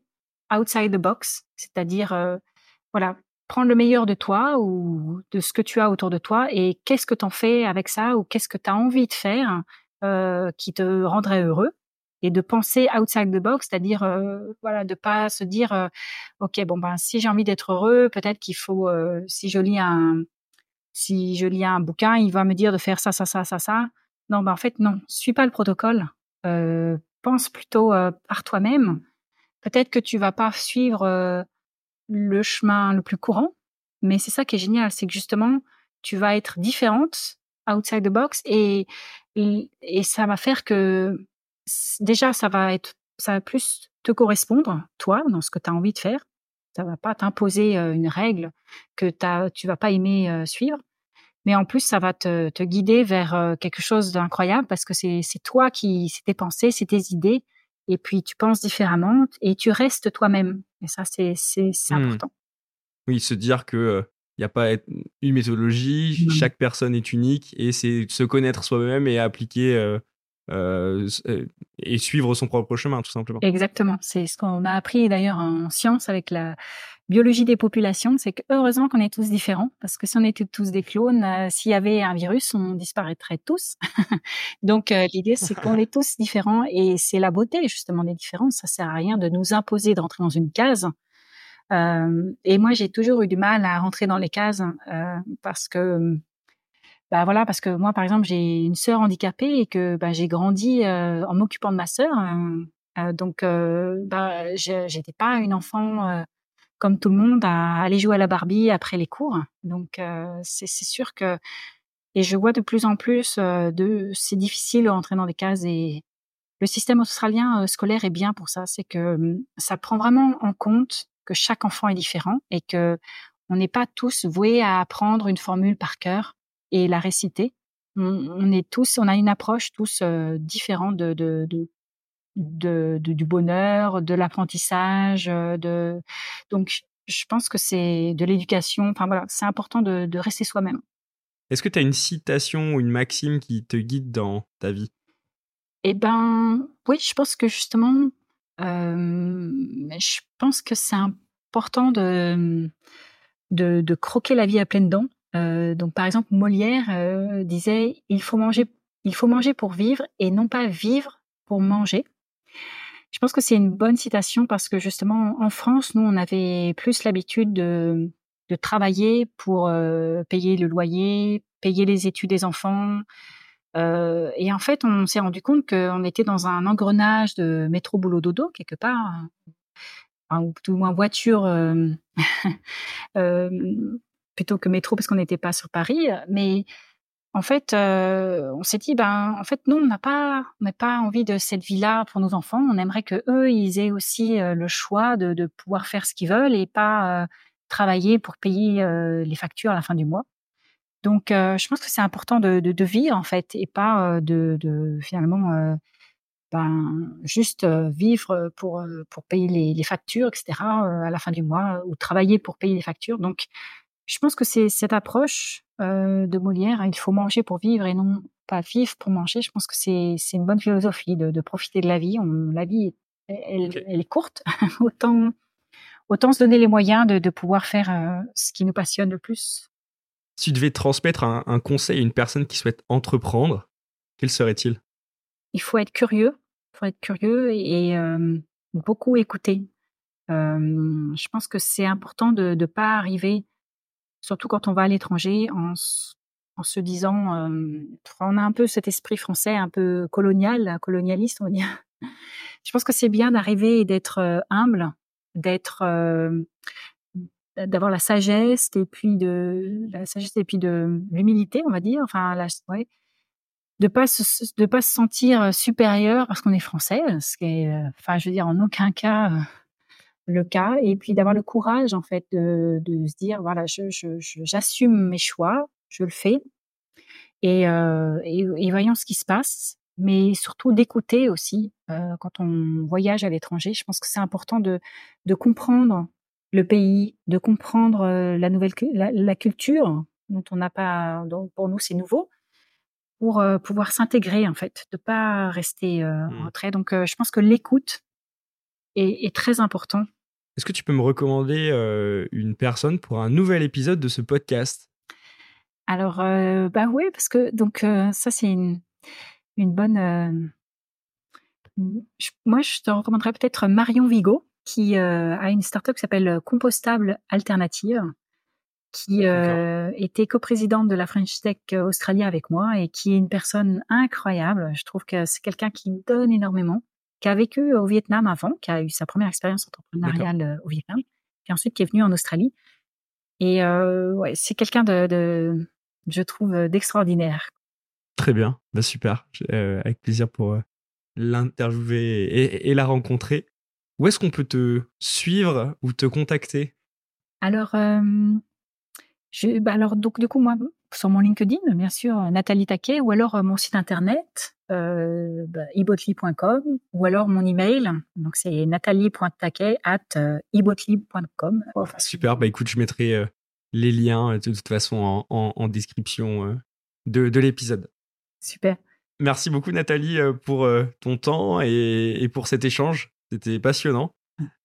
S1: outside the box, c'est-à-dire euh, voilà, prendre le meilleur de toi ou de ce que tu as autour de toi et qu'est-ce que tu en fais avec ça ou qu'est-ce que tu as envie de faire euh, qui te rendrait heureux? Et de penser outside the box, c'est-à-dire euh, voilà, de pas se dire euh, ok bon ben si j'ai envie d'être heureux, peut-être qu'il faut si je lis un si je lis un bouquin, il va me dire de faire ça, ça, ça, ça, ça. Non, ben en fait, non. Suis pas le protocole. Euh, pense plutôt euh, par toi-même. Peut-être que tu vas pas suivre euh, le chemin le plus courant, mais c'est ça qui est génial, c'est que justement, tu vas être différente, outside the box, et, et ça va faire que déjà, ça va être, ça va plus te correspondre, toi, dans ce que tu as envie de faire ça va pas t'imposer une règle que tu vas pas aimer suivre. Mais en plus, ça va te, te guider vers quelque chose d'incroyable parce que c'est toi qui, c'est tes pensées, c'est tes idées. Et puis, tu penses différemment et tu restes toi-même. Et ça, c'est mmh. important.
S2: Oui, se dire que il n'y a pas une méthodologie, chaque personne est unique et c'est se connaître soi-même et appliquer euh, euh, et suivre son propre chemin, tout simplement.
S1: Exactement. C'est ce qu'on a appris d'ailleurs en science avec la biologie des populations, c'est que heureusement qu'on est tous différents, parce que si on était tous des clones, euh, s'il y avait un virus, on disparaîtrait tous. [laughs] Donc l'idée, c'est qu'on est tous différents, et c'est la beauté justement des différences. Ça sert à rien de nous imposer de rentrer dans une case. Euh, et moi, j'ai toujours eu du mal à rentrer dans les cases parce que bah voilà, parce que moi, par exemple, j'ai une sœur handicapée et que bah, j'ai grandi euh, en m'occupant de ma sœur. Hein. Euh, donc, euh, bah, j'étais pas une enfant euh, comme tout le monde à aller jouer à la Barbie après les cours. Donc, c'est sûr que et je vois de plus en plus de c'est difficile d'entrer dans des cases et le système australien scolaire est bien pour ça. C'est que hum, ça prend vraiment en compte que chaque enfant est différent et que on n'est pas tous voués à apprendre une formule par cœur et la réciter. On, est tous, on a une approche tous euh, différente de, de, de, du bonheur, de l'apprentissage, euh, de donc je pense que c'est de l'éducation. Enfin voilà, c'est important de, de rester soi-même.
S2: Est-ce que tu as une citation ou une maxime qui te guide dans ta vie?
S1: Eh ben, oui, je pense que justement, euh, je pense que c'est important de, de, de croquer la vie à pleines dents euh, donc par exemple Molière euh, disait il faut manger il faut manger pour vivre et non pas vivre pour manger. Je pense que c'est une bonne citation parce que justement en France nous on avait plus l'habitude de, travailler pour euh, payer le loyer, payer les études des enfants. Et en fait, on s'est rendu compte qu'on était dans un engrenage de métro boulot dodo quelque part, hein, ou tout au moins voiture [laughs] plutôt que métro parce qu'on n'était pas sur Paris. Mais en fait, euh, on s'est dit, ben, en fait, nous, on n'a pas, on n'a pas envie de cette vie-là pour nos enfants. On aimerait que eux, ils aient aussi euh, le choix de, de, pouvoir faire ce qu'ils veulent et pas euh, travailler pour payer les factures à la fin du mois. Donc, je pense que c'est important de, de, vivre en fait et pas de, de finalement ben, juste vivre pour pour payer les, les factures, etc. à la fin du mois ou travailler pour payer les factures. Donc, je pense que c'est cette approche euh, de Molière, il faut manger pour vivre et non pas vivre pour manger. Je pense que c'est une bonne philosophie de, de, profiter de la vie. On, la vie, elle, elle est courte. [laughs] autant, autant se donner les moyens de, de pouvoir faire euh, ce qui nous passionne le plus.
S2: Si tu devais transmettre un, un conseil à une personne qui souhaite entreprendre, quel serait-il?
S1: Il faut être curieux, il faut être curieux et, beaucoup écouter. je pense que c'est important de ne pas arriver, surtout quand on va à l'étranger, en, se disant, on a un peu cet esprit français un peu colonial, colonialiste, on va dire. [laughs] Je pense que c'est bien d'arriver et d'être humble, d'être d'avoir la sagesse et puis de la sagesse et puis de l'humilité, on va dire. Enfin, la, de pas se, de pas se sentir supérieur parce qu'on est français, ce qui est, enfin, je veux dire, en aucun cas le cas. Et puis d'avoir le courage, en fait, de, de se dire, voilà, je, j'assume je, mes choix, je le fais, et, euh, et, et, voyons ce qui se passe. Mais surtout d'écouter aussi euh, quand on voyage à l'étranger. Je pense que c'est important de, de comprendre le pays, de comprendre euh, la nouvelle la, culture dont on n'a pas, donc pour nous c'est nouveau, pour euh, pouvoir s'intégrer en fait, de pas rester en mmh. retrait. Donc je pense que l'écoute est, est, très important.
S2: Est-ce que tu peux me recommander une personne pour un nouvel épisode de ce podcast?
S1: Alors bah oui, parce que donc ça c'est une, une bonne. moi je te recommanderais peut-être Marion Vigo qui euh, a une startup qui s'appelle Compostable Alternative, qui euh, était coprésidente de la French Tech Australia avec moi et qui est une personne incroyable. Je trouve que c'est quelqu'un qui donne énormément, qui a vécu au Vietnam avant, qui a eu sa première expérience entrepreneuriale au Vietnam, puis ensuite qui est venu en Australie. Et ouais, c'est quelqu'un de, de, je trouve, d'extraordinaire.
S2: Très bien, bah super, avec plaisir pour l'interviewer et, et, la rencontrer. Où est-ce qu'on peut te suivre ou te contacter?
S1: Alors, je, bah alors donc du coup moi sur mon LinkedIn bien sûr Nathalie Taquet ou alors mon site internet euh, bah, ibotly.com ou alors mon email donc c'est nathalie.taquet at euh, ibotly.com.
S2: Super bah écoute je mettrai les liens de toute façon en, description de, de l'épisode.
S1: Super.
S2: Merci beaucoup Nathalie pour ton temps et, et pour cet échange. C'était passionnant.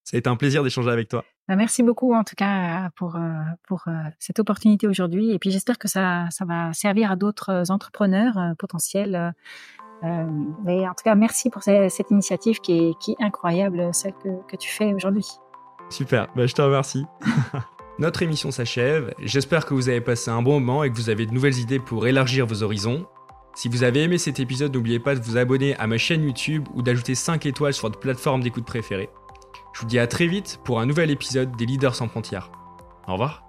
S2: Ça a été un plaisir d'échanger avec toi.
S1: Bah, merci beaucoup en tout cas pour, euh, pour euh, cette opportunité aujourd'hui. Et puis j'espère que ça, ça va servir à d'autres entrepreneurs euh, mais en tout cas, merci pour cette, initiative qui est, incroyable, celle que, que tu fais aujourd'hui.
S2: Super, bah, je te remercie. [laughs] Notre émission s'achève. J'espère que vous avez passé un bon moment et que vous avez de nouvelles idées pour élargir vos horizons. Si vous avez aimé cet épisode, n'oubliez pas de vous abonner à ma chaîne YouTube ou d'ajouter 5 étoiles sur votre plateforme d'écoute préférée. Je vous dis à très vite pour un nouvel épisode des Leaders sans frontières. Au revoir.